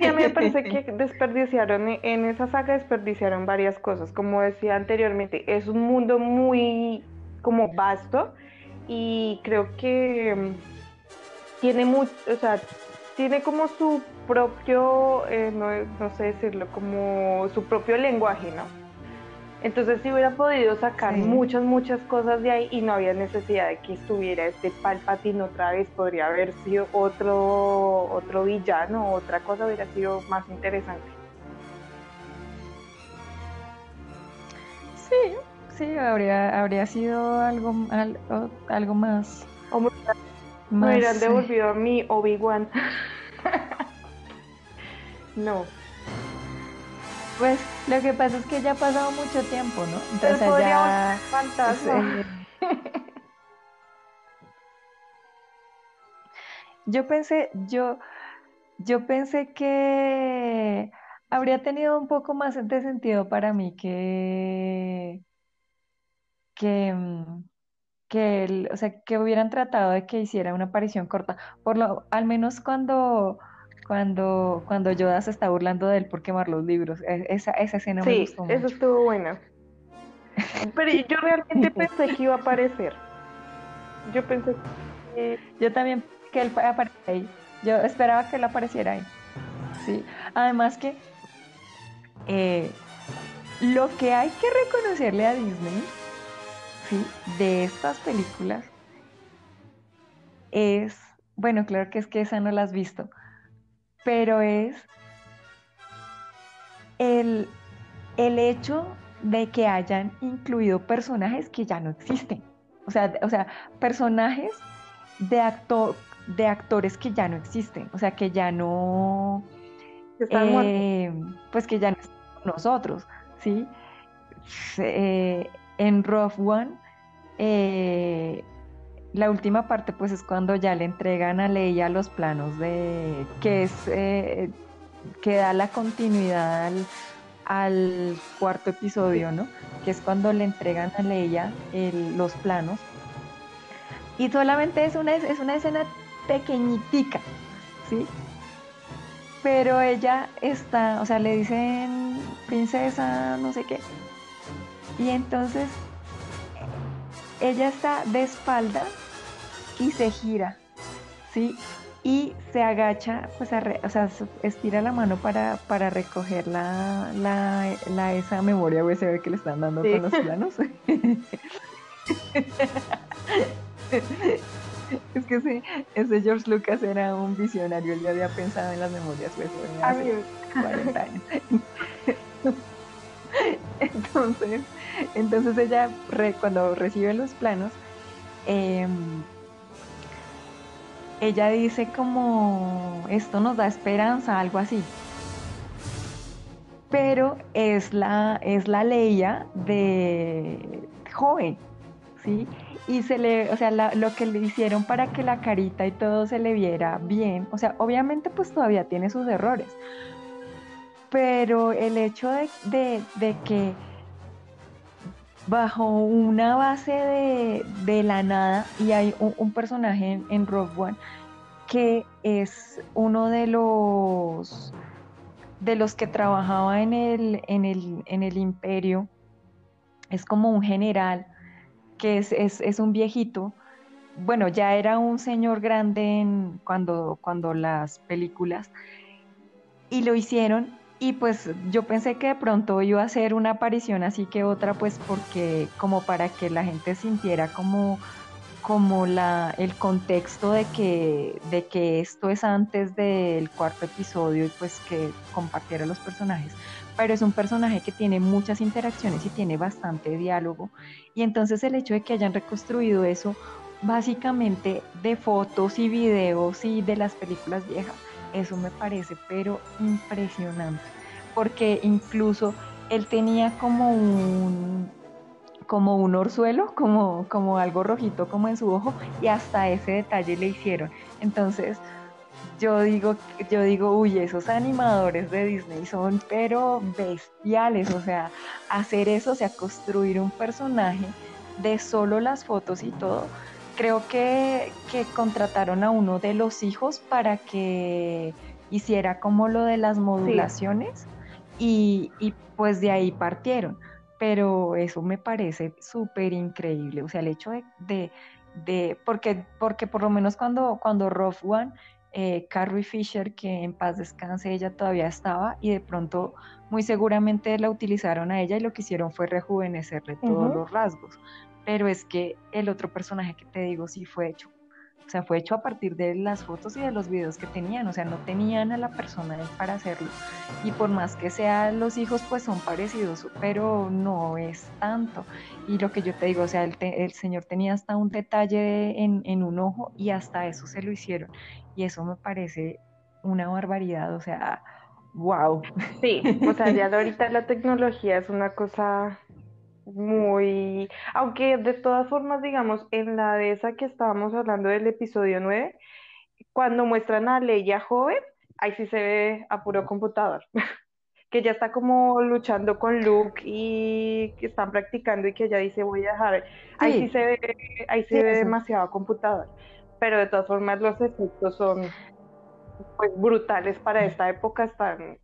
Y a mí me parece que desperdiciaron, en esa saga desperdiciaron varias cosas. Como decía anteriormente, es un mundo muy como vasto y creo que mm, tiene mucho, o sea, tiene como su propio, eh, no, no sé decirlo, como su propio lenguaje, ¿no? Entonces si hubiera podido sacar muchas, muchas cosas de ahí y no había necesidad de que estuviera este Palpatine otra vez, podría haber sido otro, otro villano, otra cosa hubiera sido más interesante. Sí, sí, habría, habría sido algo, algo, más. me hubieran devolvido a mi Obi-Wan. no. Pues lo que pasa es que ya ha pasado mucho tiempo, ¿no? Entonces ya... Fantasma. yo pensé, yo, yo pensé que habría tenido un poco más de sentido para mí que, que, que, o sea, que hubieran tratado de que hiciera una aparición corta. Por lo, al menos cuando, cuando, cuando Yoda se está burlando de él por quemar los libros. E, esa, esa escena me gustó mucho. eso estuvo buena. Pero yo realmente pensé que iba a aparecer. Yo pensé que... Yo también que él apareciera ahí. Yo esperaba que él apareciera ahí. Sí. Además que eh, lo que hay que reconocerle a Disney ¿sí? de estas películas es, bueno, claro que es que esa no la has visto, pero es el, el hecho de que hayan incluido personajes que ya no existen. O sea, o sea personajes de, actor, de actores que ya no existen. O sea, que ya no... Eh, pues que ya no están con nosotros, ¿sí? Eh, en Rough One, eh, la última parte pues es cuando ya le entregan a Leia los planos de que es eh, que da la continuidad al, cuarto episodio, ¿no? Que es cuando le entregan a Leia los planos. Y solamente es una, es una escena pequeñitica, ¿sí? Pero ella está, o sea, le dicen princesa, no sé qué, y entonces ella está de espalda y se gira, ¿sí? Y se agacha, pues, o sea, estira la mano para, para recoger la, la, esa memoria USB que le están dando con los planos. es que sí, ese George Lucas era un visionario, él ya había pensado en las memorias USB hace 40 años. Entonces, entonces ella cuando recibe los planos, em, ella dice como esto nos da esperanza, algo así. Pero es la, es la de joven, ¿sí? Y se le, o sea, lo que le hicieron para que la carita y todo se le viera bien, o sea, obviamente pues todavía tiene sus errores, pero el hecho de, que bajo una base de, la nada y hay un, personaje en, en, Rogue One que es uno de los de los que trabajaba en el, en el, imperio. Es como un general que es, un viejito. Bueno ya era un señor grande en, cuando, cuando las películas y lo hicieron y pues yo pensé que de pronto iba a ser una aparición así que otra, pues porque como para que la gente sintiera como, como la, el contexto de que, de que esto es antes del cuarto episodio y pues que compartiera los personajes. Pero es un personaje que tiene muchas interacciones y tiene bastante diálogo. Y entonces el hecho de que hayan reconstruido eso básicamente de fotos y videos y de las películas viejas eso me parece pero impresionante, porque incluso él tenía como un como un orzuelo, como, como algo rojito como en su ojo, y hasta ese detalle le hicieron. Entonces, yo digo, yo digo, uy, esos animadores de Disney son pero bestiales, o sea, hacer eso, o sea, construir un personaje de solo las fotos y todo, creo que, contrataron a uno de los hijos para que hiciera como lo de las modulaciones y, pues de ahí partieron. Pero eso me parece súper increíble. O sea, el hecho de, de, porque, porque por lo menos cuando, cuando Rough One, eh, Carrie Fisher, que en paz descanse, ella todavía estaba y de pronto muy seguramente la utilizaron a ella y lo que hicieron fue rejuvenecerle todos los rasgos pero es que el otro personaje que te digo sí fue hecho. O sea, fue hecho a partir de las fotos y de los videos que tenían. O sea, no tenían a la persona para hacerlo. Y por más que sean los hijos, pues son parecidos, pero no es tanto. Y lo que yo te digo, o sea, el, señor tenía hasta un detalle en, en un ojo y hasta eso se lo hicieron. Y eso me parece una barbaridad. O sea, wow. Sí, o sea, ya ahorita la tecnología es una cosa muy, aunque de todas formas, digamos, en la de esa que estábamos hablando del episodio 9, cuando muestran a Leia joven, ahí sí se ve a puro computador, que ya está como luchando con Luke y que están practicando y que ella dice voy a dejar, ahí sí se ve, ahí se ve demasiado computador, pero de todas formas los efectos son pues brutales para esta época, están,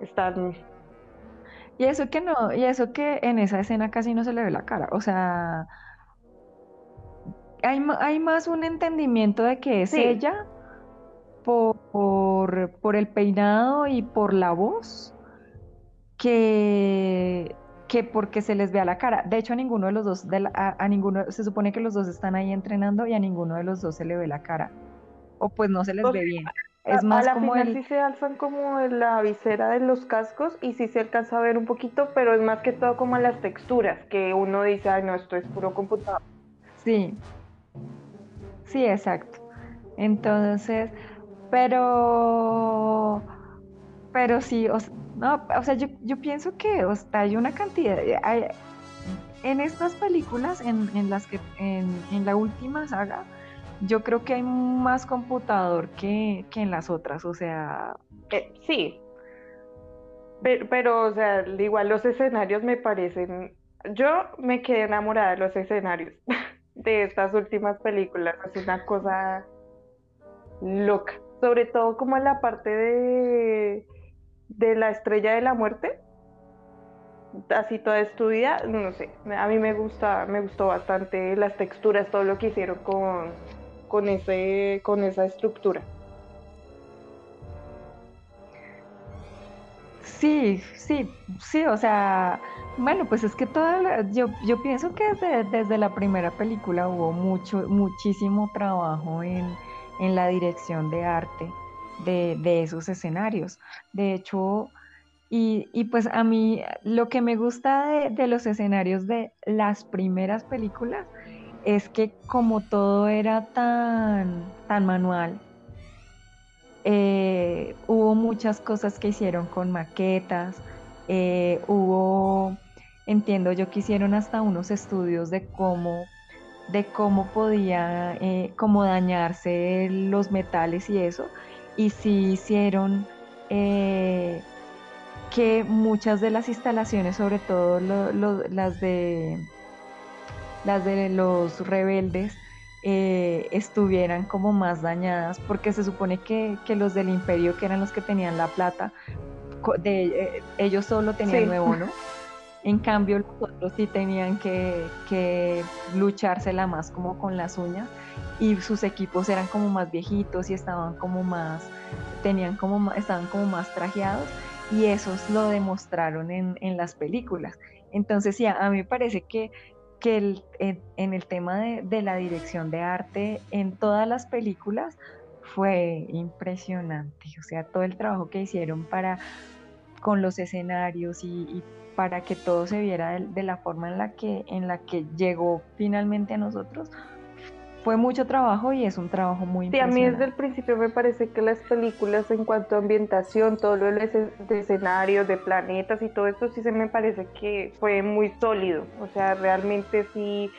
están y eso que no, y eso que en esa escena casi no se le ve la cara. O sea, hay, hay más un entendimiento de que es ella por, por, el peinado y por la voz que, que porque se les vea la cara. De hecho, a ninguno de los dos, a, ninguno, se supone que los dos están ahí entrenando y a ninguno de los dos se le ve la cara. O pues no se les ve bien. Es más a la como final sí se alzan como la visera de los cascos y sí se alcanza a ver un poquito, pero es más que todo como las texturas, que uno dice, ay no, esto es puro computador. Sí, sí, exacto. Entonces, pero, pero sí, o, no, o sea, yo, yo pienso que o sea, hay una cantidad, hay, en estas películas, en, en las que, en, en la última saga, yo creo que hay más computador que, en las otras, o sea... Eh, sí, pero, o sea, igual los escenarios me parecen... Yo me quedé enamorada de los escenarios de estas últimas películas, es una cosa loca, sobre todo como la parte de, de la estrella de la muerte, así toda estudiada, no sé, a mí me gusta, me gustó bastante las texturas, todo lo que hicieron con, con, ese, con esa estructura. Sí, sí, sí, o sea, bueno, pues es que toda yo, yo pienso que desde, la primera película hubo mucho, muchísimo trabajo en, la dirección de arte de, esos escenarios. De hecho, y, y, pues a mí lo que me gusta de, de los escenarios de las primeras películas es que como todo era tan, tan manual, eh, hubo muchas cosas que hicieron con maquetas, eh, hubo, entiendo yo que hicieron hasta unos estudios de cómo, de cómo podía, eh, cómo dañarse los metales y eso, y sí hicieron que muchas de las instalaciones, sobre todo las de las de los rebeldes eh, estuvieran como más dañadas, porque se supone que, los del imperio, que eran los que tenían la plata, de, eh, ellos solo tenían nuevo, ¿no? En cambio, los otros sí tenían que, que luchársela más como con las uñas y sus equipos eran como más viejitos y estaban como más, tenían como, estaban como más trajeados y esos lo demostraron en, en las películas. Entonces, sí, a mí me parece que que el, en, el tema de, la dirección de arte en todas las películas fue impresionante. O sea, todo el trabajo que hicieron para con los escenarios y, para que todo se viera de, la forma en la que en la que llegó finalmente a nosotros fue mucho trabajo y es un trabajo muy Sí, a mí desde el principio me parece que las películas en cuanto a ambientación, todo lo de, escenarios, de planetas y todo esto sí se me parece que fue muy sólido. O sea, realmente sí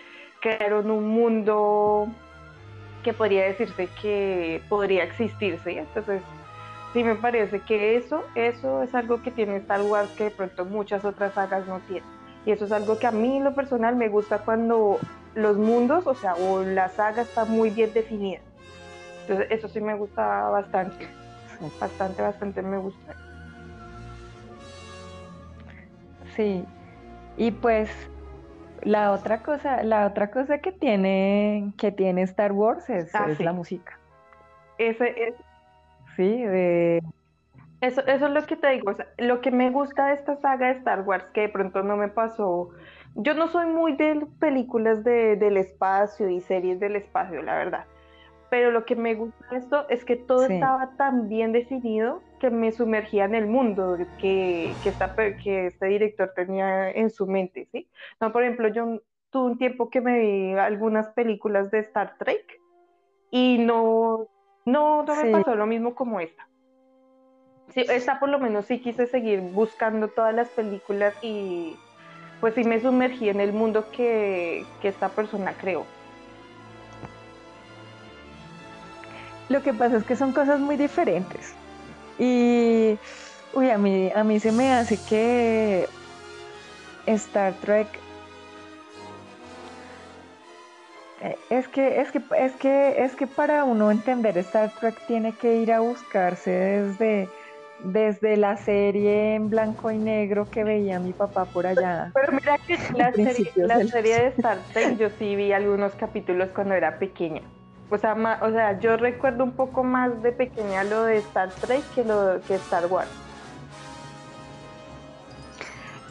crearon un mundo que podría decirse que podría existir, ¿sí? Entonces, sí me parece que eso, eso es algo que tiene Star Wars que de pronto muchas otras sagas no tienen. Y eso es algo que a mí en lo personal me gusta cuando los mundos, o sea, o la saga está muy bien definida. Entonces, eso sí me gusta bastante. Bastante, bastante me gusta. Sí. Y pues la otra cosa, la otra cosa que tiene, que tiene Star Wars es, ah, la música. Ese es. Sí, de eso, eso es lo que te digo. lo que me gusta de esta saga de Star Wars, que de pronto no me pasó. Yo no soy muy de películas de, del espacio y series del espacio, la verdad. Pero lo que me gusta de esto es que todo estaba tan bien definido que me sumergía en el mundo que, que, esta, que este director tenía en su mente, ¿sí? No, por ejemplo, yo tuve un tiempo que me vi algunas películas de Star Trek y no, no, no me pasó lo mismo como esta. Esta por lo menos sí quise seguir buscando todas las películas y pues sí me sumergí en el mundo que, que esta persona creó. Lo que pasa es que son cosas muy diferentes. Y, uy, a mí, a mí se me hace que Star Trek eh, es que, es que, es que, es que para uno entender Star Trek tiene que ir a buscarse desde, desde la serie en blanco y negro que veía mi papá por allá. Pero mira que la, serie, la serie de Star Trek yo sí vi algunos capítulos cuando era pequeña. O sea, o sea, yo recuerdo un poco más de pequeña lo de Star Trek que lo que Star Wars.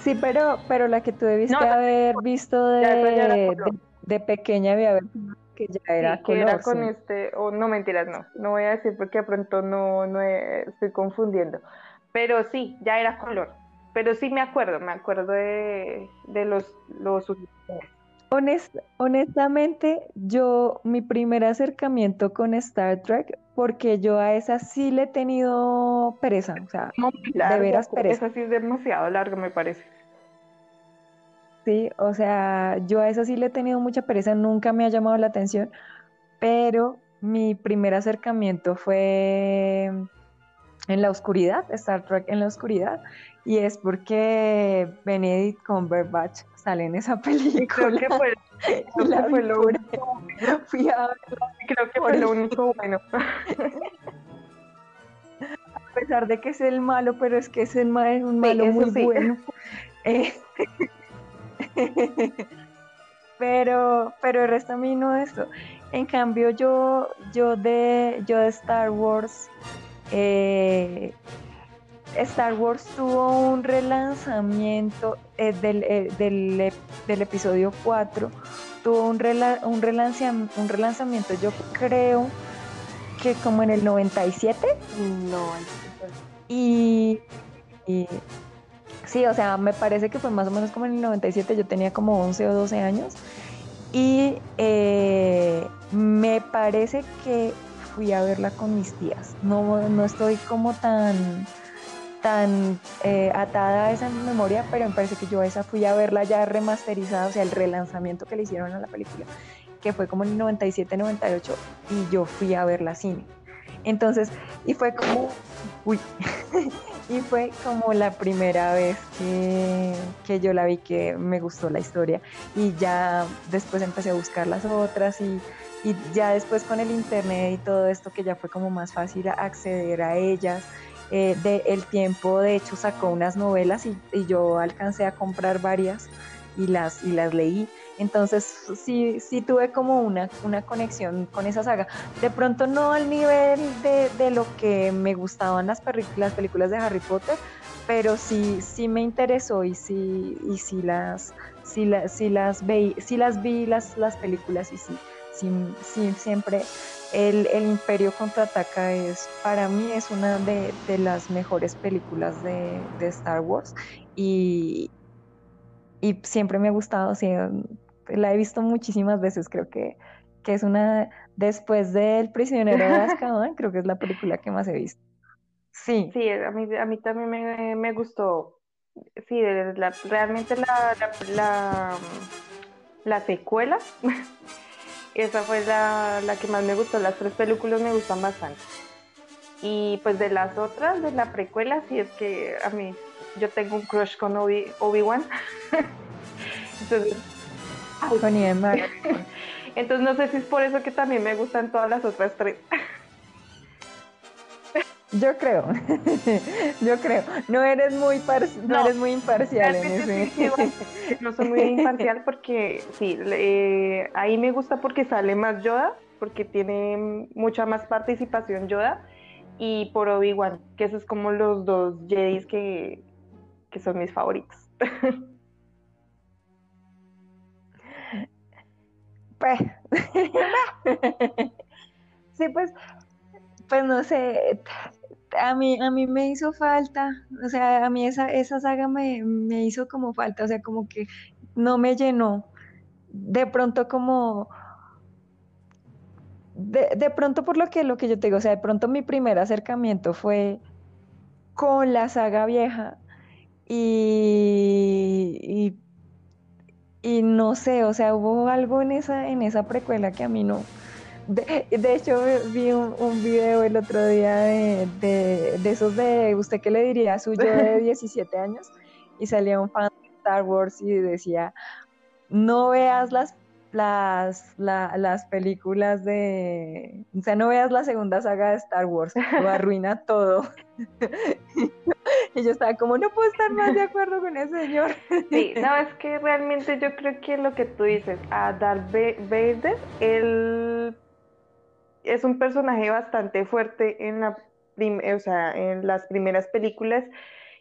Sí, pero, pero la que tú debiste haber visto de, de, pequeña había haber que ya era sí, que era con este, o no mentiras, no, no voy a decir porque de pronto no, no estoy confundiendo, pero sí, ya era color, pero sí me acuerdo, me acuerdo de, de los, los honestamente, yo, mi primer acercamiento con Star Trek, porque yo a esa sí le he tenido pereza, o sea, de veras pereza. Esa sí es demasiado larga, me parece. Sí, o sea, yo a esa sí le he tenido mucha pereza, nunca me ha llamado la atención, pero mi primer acercamiento fue en la oscuridad, Star Trek en la oscuridad, y es porque Benedict Cumberbatch sale en esa película. Creo que fue, lo único. Fui a Creo que fue lo único bueno. A pesar de que es el malo, pero es que es, un malo muy bueno. Eh, pero, pero el resto a mí no eso. En cambio, yo, yo de, yo de Star Wars, eh, Star Wars tuvo un relanzamiento eh, eh, del, episodio 4, tuvo un, un, relanzamiento, un relanzamiento, yo creo que como en el 97. No, y, y, sí, o sea, me parece que fue más o menos como en el 97, yo tenía como 11 o 12 años. Y eh, me parece que fui a verla con mis tías. No, no estoy como tan tan eh, atada a esa memoria, pero me parece que yo esa fui a verla ya remasterizada, o sea, el relanzamiento que le hicieron a la película, que fue como en el 97, 98, y yo fui a verla cine. Entonces, y fue como, uy, y fue como la primera vez que, que, yo la vi que me gustó la historia y ya después empecé a buscar las otras y, y ya después con el internet y todo esto que ya fue como más fácil acceder a ellas eh, de El Tiempo, de hecho, sacó unas novelas y, yo alcancé a comprar varias y las, y las leí. Entonces sí, sí tuve como una, una conexión con esa saga. De pronto no al nivel de, lo que me gustaban las, las películas de Harry Potter, pero sí, sí me interesó y sí, y sí las, sí, las, veí, sí las vi las, las películas y sí, sí, sí siempre el, Imperio contraataca es, para mí, es una de, las mejores películas de, Star Wars y, y, siempre me ha gustado, la he visto muchísimas veces, creo que, que es una, después del Prisionero de Azkaban, creo que es la película que más he visto. Sí. Sí, a mí, a mí también me, me gustó. Sí, realmente la, la, la secuela esa fue la, la, que más me gustó. Las tres películas me gustan bastante. Y pues de las otras, de la precuela, sí es que a mí, yo tengo un crush con Obi, Obi-Wan. Entonces, Entonces no sé si es por eso que también me gustan todas las otras tres. Yo creo, yo creo. No eres muy no, eres muy imparcial en ese. no soy muy imparcial porque sí, ahí me gusta porque sale más Yoda, porque tiene mucha más participación Yoda y por Obi-Wan, que esos es como los dos Jedis que, que son mis favoritos. Pues, sí, pues, pues no sé, a mí, a mí me hizo falta, o sea, a mí esa, esa saga me, me hizo como falta, o sea, como que no me llenó. De pronto como... De, de, pronto por lo que, lo que yo te digo, o sea, de pronto mi primer acercamiento fue con la saga vieja y, y, no sé, o sea, hubo algo en esa, en esa precuela que a mí no... De, hecho, vi un, un, video el otro día de, de, esos de usted qué le diría a su yo de 17 años y salía un fan de Star Wars y decía, no veas las las, las películas de, o sea, no veas la segunda saga de Star Wars, lo arruina todo. y yo estaba como, no puedo estar más de acuerdo con ese señor. sí, no, es que realmente yo creo que lo que tú dices, a Darth Vader, él es un personaje bastante fuerte en, la o sea, en las primeras películas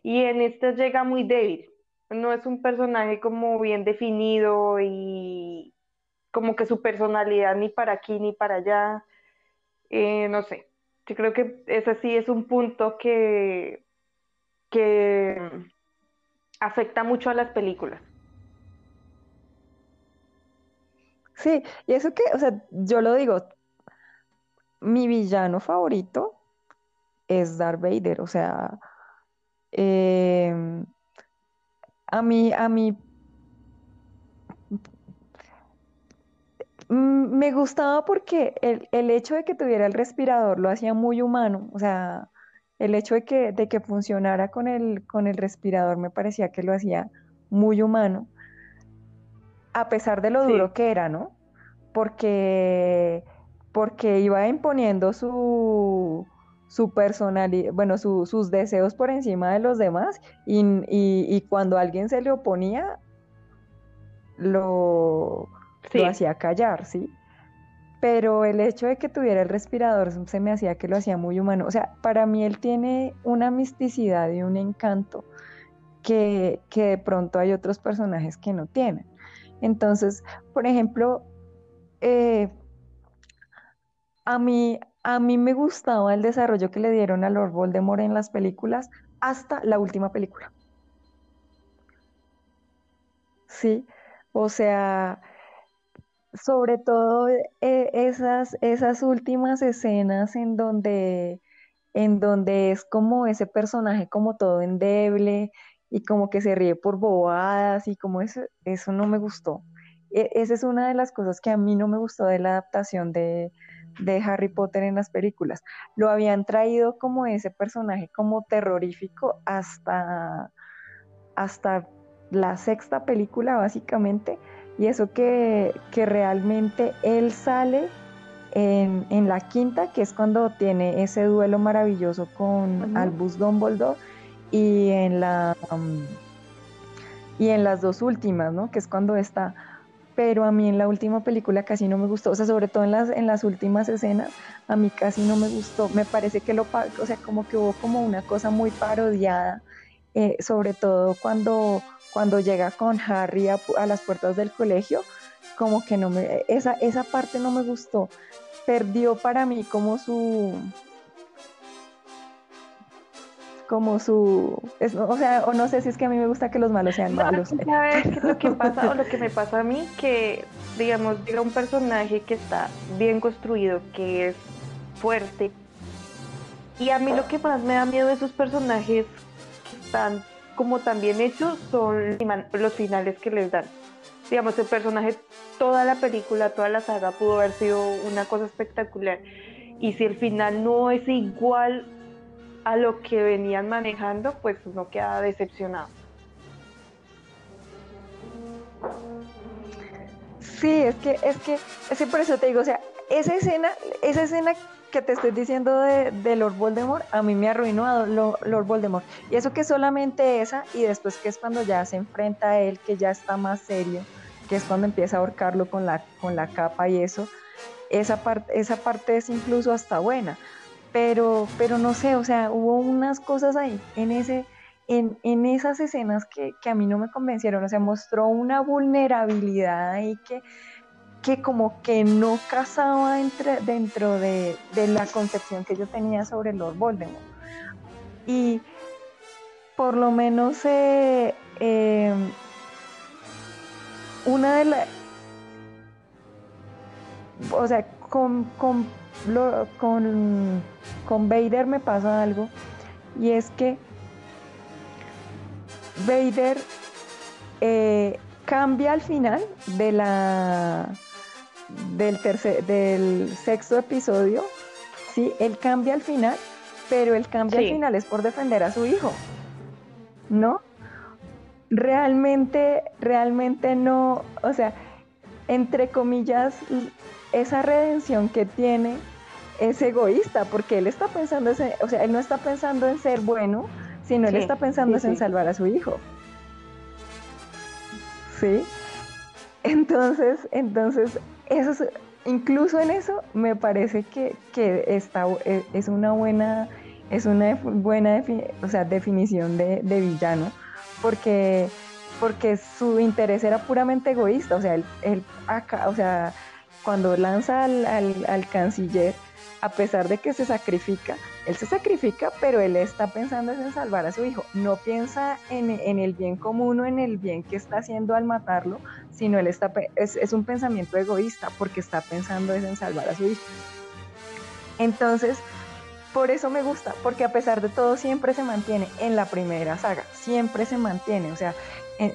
y en esta llega muy débil. No es un personaje como bien definido y, como que su personalidad ni para aquí ni para allá, eh, no sé. Yo creo que ese sí es un punto que, que afecta mucho a las películas. Sí, y eso que, o sea, yo lo digo, mi villano favorito es Darth Vader, o sea, em, a mí, a mí me gustaba porque el, hecho de que tuviera el respirador lo hacía muy humano, o sea, el hecho de que, de que funcionara con el, con el respirador me parecía que lo hacía muy humano, a pesar de lo duro que era, ¿no? Porque, porque iba imponiendo su, su personalidad, bueno, sus deseos por encima de los demás y, y cuando alguien se le oponía, lo lo hacía callar, ¿sí? Pero el hecho de que tuviera el respirador se me hacía que lo hacía muy humano. O sea, para mí él tiene una misticidad y un encanto que, de pronto hay otros personajes que no tienen. Entonces, por ejemplo, eh, a, mí, a mí me gustaba el desarrollo que le dieron a Lord Voldemort en las películas hasta la última película. Sí, o sea, sobre todo eh, esas, esas últimas escenas en donde, en donde es como ese personaje como todo endeble y como que se ríe por bobadas y como eso, eso no me gustó. E, esa es una de las cosas que a mí no me gustó de la adaptación de, de Harry Potter en las películas. Lo habían traído como ese personaje como terrorífico hasta, hasta la sexta película básicamente y eso que, realmente él sale en, la quinta, que es cuando tiene ese duelo maravilloso con Albus Dumbledore, y en, la, um, y en las dos últimas, ¿no? Que es cuando está. Pero a mí en la última película casi no me gustó, o sea, sobre todo en las, en las últimas escenas, a mí casi no me gustó, me parece que lo, o sea, como que hubo como una cosa muy parodiada, eh, sobre todo cuando cuando llega con Harry a, las puertas del colegio, como que no me, esa, esa parte no me gustó. Perdió para mí como su, como su, o sea, o no sé si es que a mí me gusta que los malos sean malos. ¿Sabes qué es lo que pasa o lo que me pasa a mí? Que, digamos, llega un personaje que está bien construido, que es fuerte. Y a mí lo que más me da miedo de esos personajes que están como también hechos son los finales que les dan. Digamos, el personaje, toda la película, toda la saga pudo haber sido una cosa espectacular. Y si el final no es igual a lo que venían manejando, pues uno queda decepcionado. Sí, es que, es que, es que por eso te digo, o sea, esa escena, esa escena que te estoy diciendo de, Lord Voldemort, a mí me arruinó a Lord Voldemort. Y eso que solamente esa, y después que es cuando ya se enfrenta a él, que ya está más serio, que es cuando empieza a ahorcarlo con la, con la capa y eso, esa, parte esa parte es incluso hasta buena. Pero, pero no sé, o sea, hubo unas cosas ahí en, ese, en, en esas escenas que, que a mí no me convencieron, o sea, mostró una vulnerabilidad ahí que que como que no casaba entre, dentro de, la concepción que yo tenía sobre Lord Voldemort. Y por lo menos eh, eh, una de las... O sea, con, con, con, con Vader me pasa algo y es que Vader eh, cambia al final de la del tercer del sexto episodio, sí, él cambia al final, pero el cambio al final es por defender a su hijo, ¿no? Realmente, realmente no, o sea, entre comillas, esa redención que tiene es egoísta, porque él está pensando, o sea, él no está pensando en ser bueno, sino él está pensando en salvar a su hijo. ¿Sí? Entonces, entonces, eso incluso en eso me parece que, que está, e, es una buena, es una buena o sea, definición de, villano, porque, porque su interés era puramente egoísta, o sea, él, acá, o sea, cuando lanza al, al canciller, a pesar de que se sacrifica, él se sacrifica, pero él está pensando en salvar a su hijo. No piensa en, el bien común o en el bien que está haciendo al matarlo, sino él está, es, un pensamiento egoísta porque está pensando en salvar a su hijo. Entonces, por eso me gusta, porque a pesar de todo siempre se mantiene en la primera saga, siempre se mantiene, o sea,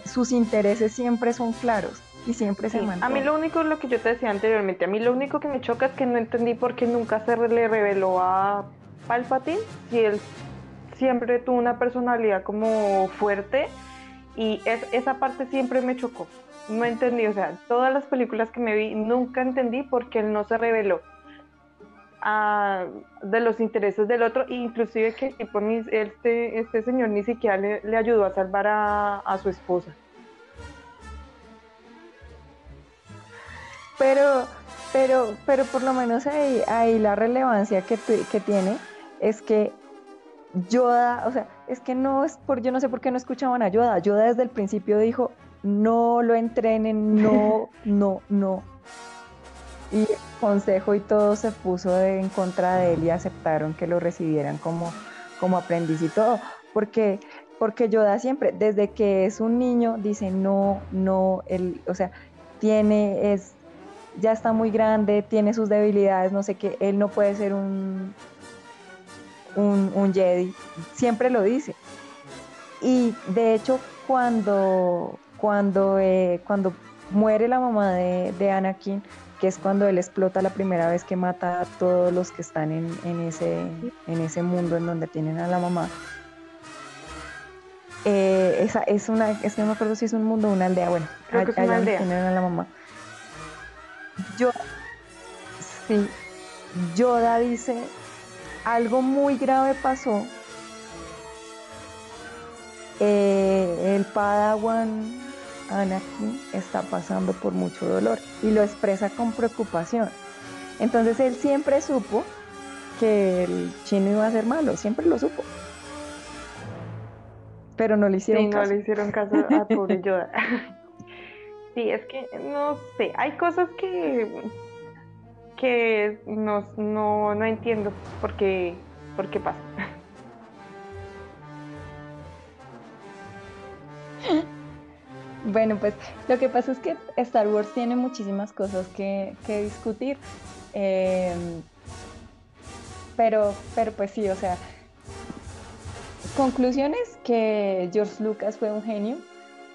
sus intereses siempre son claros y siempre se mantiene. A mí lo único, lo que yo te decía anteriormente, a mí lo único que me choca es que no entendí por qué nunca se le reveló a Palpatine si él siempre tuvo una personalidad como fuerte y esa parte siempre me chocó. No entendí, o sea, todas las películas que me vi nunca entendí por qué él no se reveló de los intereses del otro, inclusive que tipo, este, este señor ni siquiera le, ayudó a salvar a su esposa. Pero, pero, pero por lo menos ahí, la relevancia que tiene es que Yoda, o sea, es que no es por, yo no sé por qué no escuchaban a Yoda. Yoda desde el principio dijo, no lo entrenen, no, no, no. Y el consejo y todo se puso en contra de él y aceptaron que lo recibieran como, como aprendiz y todo. Porque, porque Yoda siempre, desde que es un niño, dice no, no, él, o sea, tiene, es, ya está muy grande, tiene sus debilidades, no sé qué, él no puede ser un, un, Jedi, siempre lo dice. Y de hecho, cuando, cuando, eh, cuando muere la mamá de, Anakin, que es cuando él explota la primera vez que mata a todos los que están en, ese, en ese mundo en donde tienen a la mamá. Eh, esa es una, es que no me acuerdo si es un mundo o una aldea, bueno, Creo que una aldea. tienen a la mamá. Yo, sí, Yoda dice, algo muy grave pasó. Eh, el Padawan Anakin está pasando por mucho dolor y lo expresa con preocupación. Entonces él siempre supo que el chino iba a ser malo, siempre lo supo. Pero no le hicieron caso. no le hicieron caso a pobre Yoda. Sí, es que no sé, hay cosas que que no, no, no entiendo por qué, por qué pasa. Bueno, pues lo que pasa es que Star Wars tiene muchísimas cosas que, que discutir. Em, pero, pero pues sí, o sea, conclusiones que George Lucas fue un genio,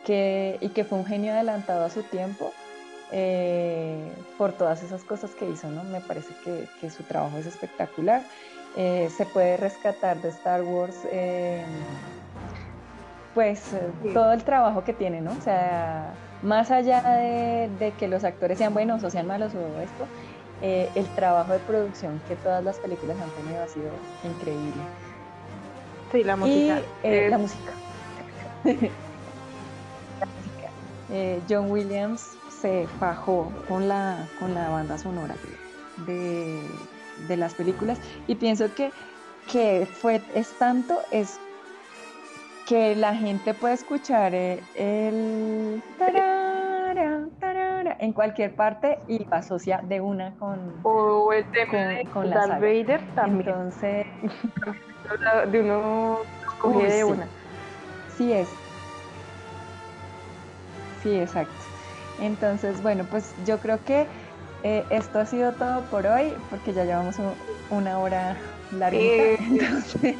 y que fue un genio adelantado a su tiempo eh, por todas esas cosas que hizo, ¿no? Me parece que, su trabajo es espectacular. Eh, se puede rescatar de Star Wars, eh, pues todo el trabajo que tiene, ¿no? O sea, más allá de, que los actores sean buenos o sean malos o esto, el trabajo de producción que todas las películas han tenido ha sido increíble. Sí, la música. la música. Eh, John Williams se fajó con la, con la banda sonora de, las películas y pienso que, que fue, es tanto, es que la gente puede escuchar eh, el, en cualquier parte y asocia de una con, o el tema con, la Vader también. Entonces, de uno de una. Sí es, Sí, exacto. Entonces, bueno, pues yo creo que eh, esto ha sido todo por hoy, porque ya llevamos una hora larga. Eh,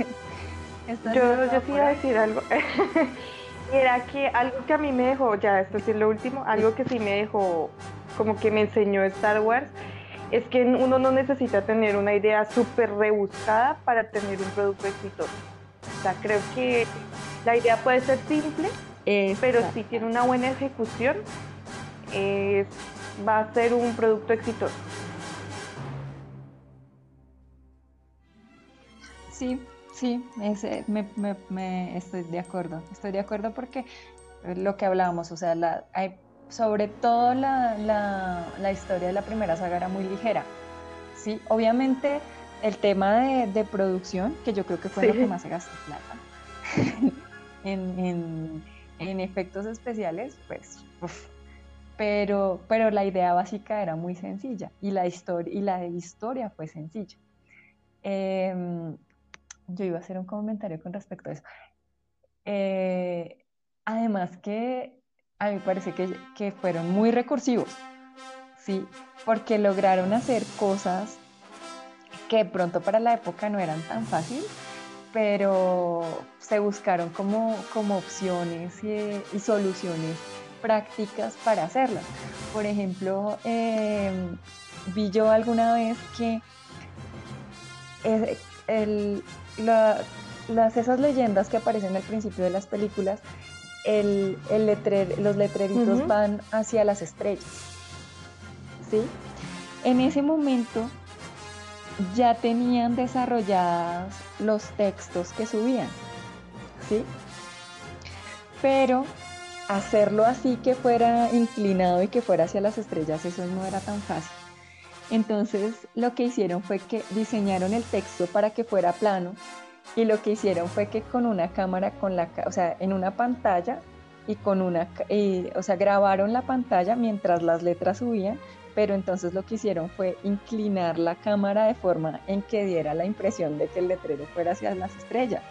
yo, yo sí iba a decir algo. Era que algo que a mí me dejó, ya esto sí es lo último, algo que sí me dejó, como que me enseñó Star Wars, es que uno no necesita tener una idea súper rebuscada para tener un producto exitoso. O sea, creo que la idea puede ser simple, pero si tiene una buena ejecución, va a ser un producto exitoso. Sí, sí, me, estoy de acuerdo. Estoy de acuerdo porque lo que hablábamos, o sea, la, hay, sobre todo la, la, historia de la primera saga era muy ligera. Sí, obviamente el tema de, producción, que yo creo que fue lo que más se gastó plata en, efectos especiales, pues, pero, pero la idea básica era muy sencilla y la historia, fue sencilla. Em, yo iba a hacer un comentario con respecto a eso. Eh, además que a mí me parece que, que, fueron muy recursivos, ¿sí? Porque lograron hacer cosas que pronto para la época no eran tan fáciles, pero se buscaron como, como opciones y, soluciones prácticas para hacerlas. Por ejemplo, em, vi yo alguna vez que el, las, esas leyendas que aparecen al principio de las películas, el, los letreritos van hacia las estrellas. ¿Sí? En ese momento ya tenían desarrollados los textos que subían. ¿Sí? Pero hacerlo así que fuera inclinado y que fuera hacia las estrellas, eso no era tan fácil. Entonces lo que hicieron fue que diseñaron el texto para que fuera plano y lo que hicieron fue que con una cámara, con la, o sea, en una pantalla y con una, o sea, grabaron la pantalla mientras las letras subían, pero entonces lo que hicieron fue inclinar la cámara de forma en que diera la impresión de que el letrero fuera hacia las estrellas.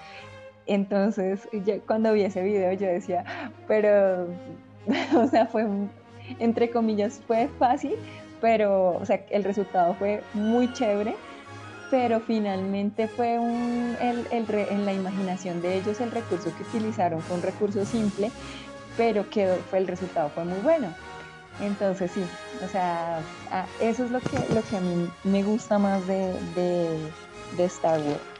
Entonces, cuando vi ese video yo decía, pero, o sea, fue, entre comillas, fue fácil, pero o sea, el resultado fue muy chévere, pero finalmente fue un, el, en la imaginación de ellos el recurso que utilizaron fue un recurso simple, pero quedó, fue, el resultado fue muy bueno. Entonces sí, o sea, eso es lo que, lo que a mí me gusta más de, de, Star Wars.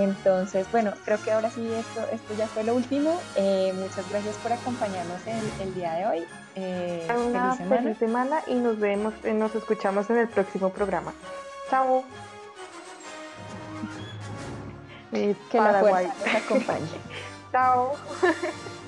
Entonces, bueno, creo que ahora sí esto, esto ya fue lo último. Eh, muchas gracias por acompañarnos el, el día de hoy. Eh, Una feliz semana. y nos vemos, eh, nos escuchamos en el próximo programa. Chao. que la fuerza nos acompañe. Chao.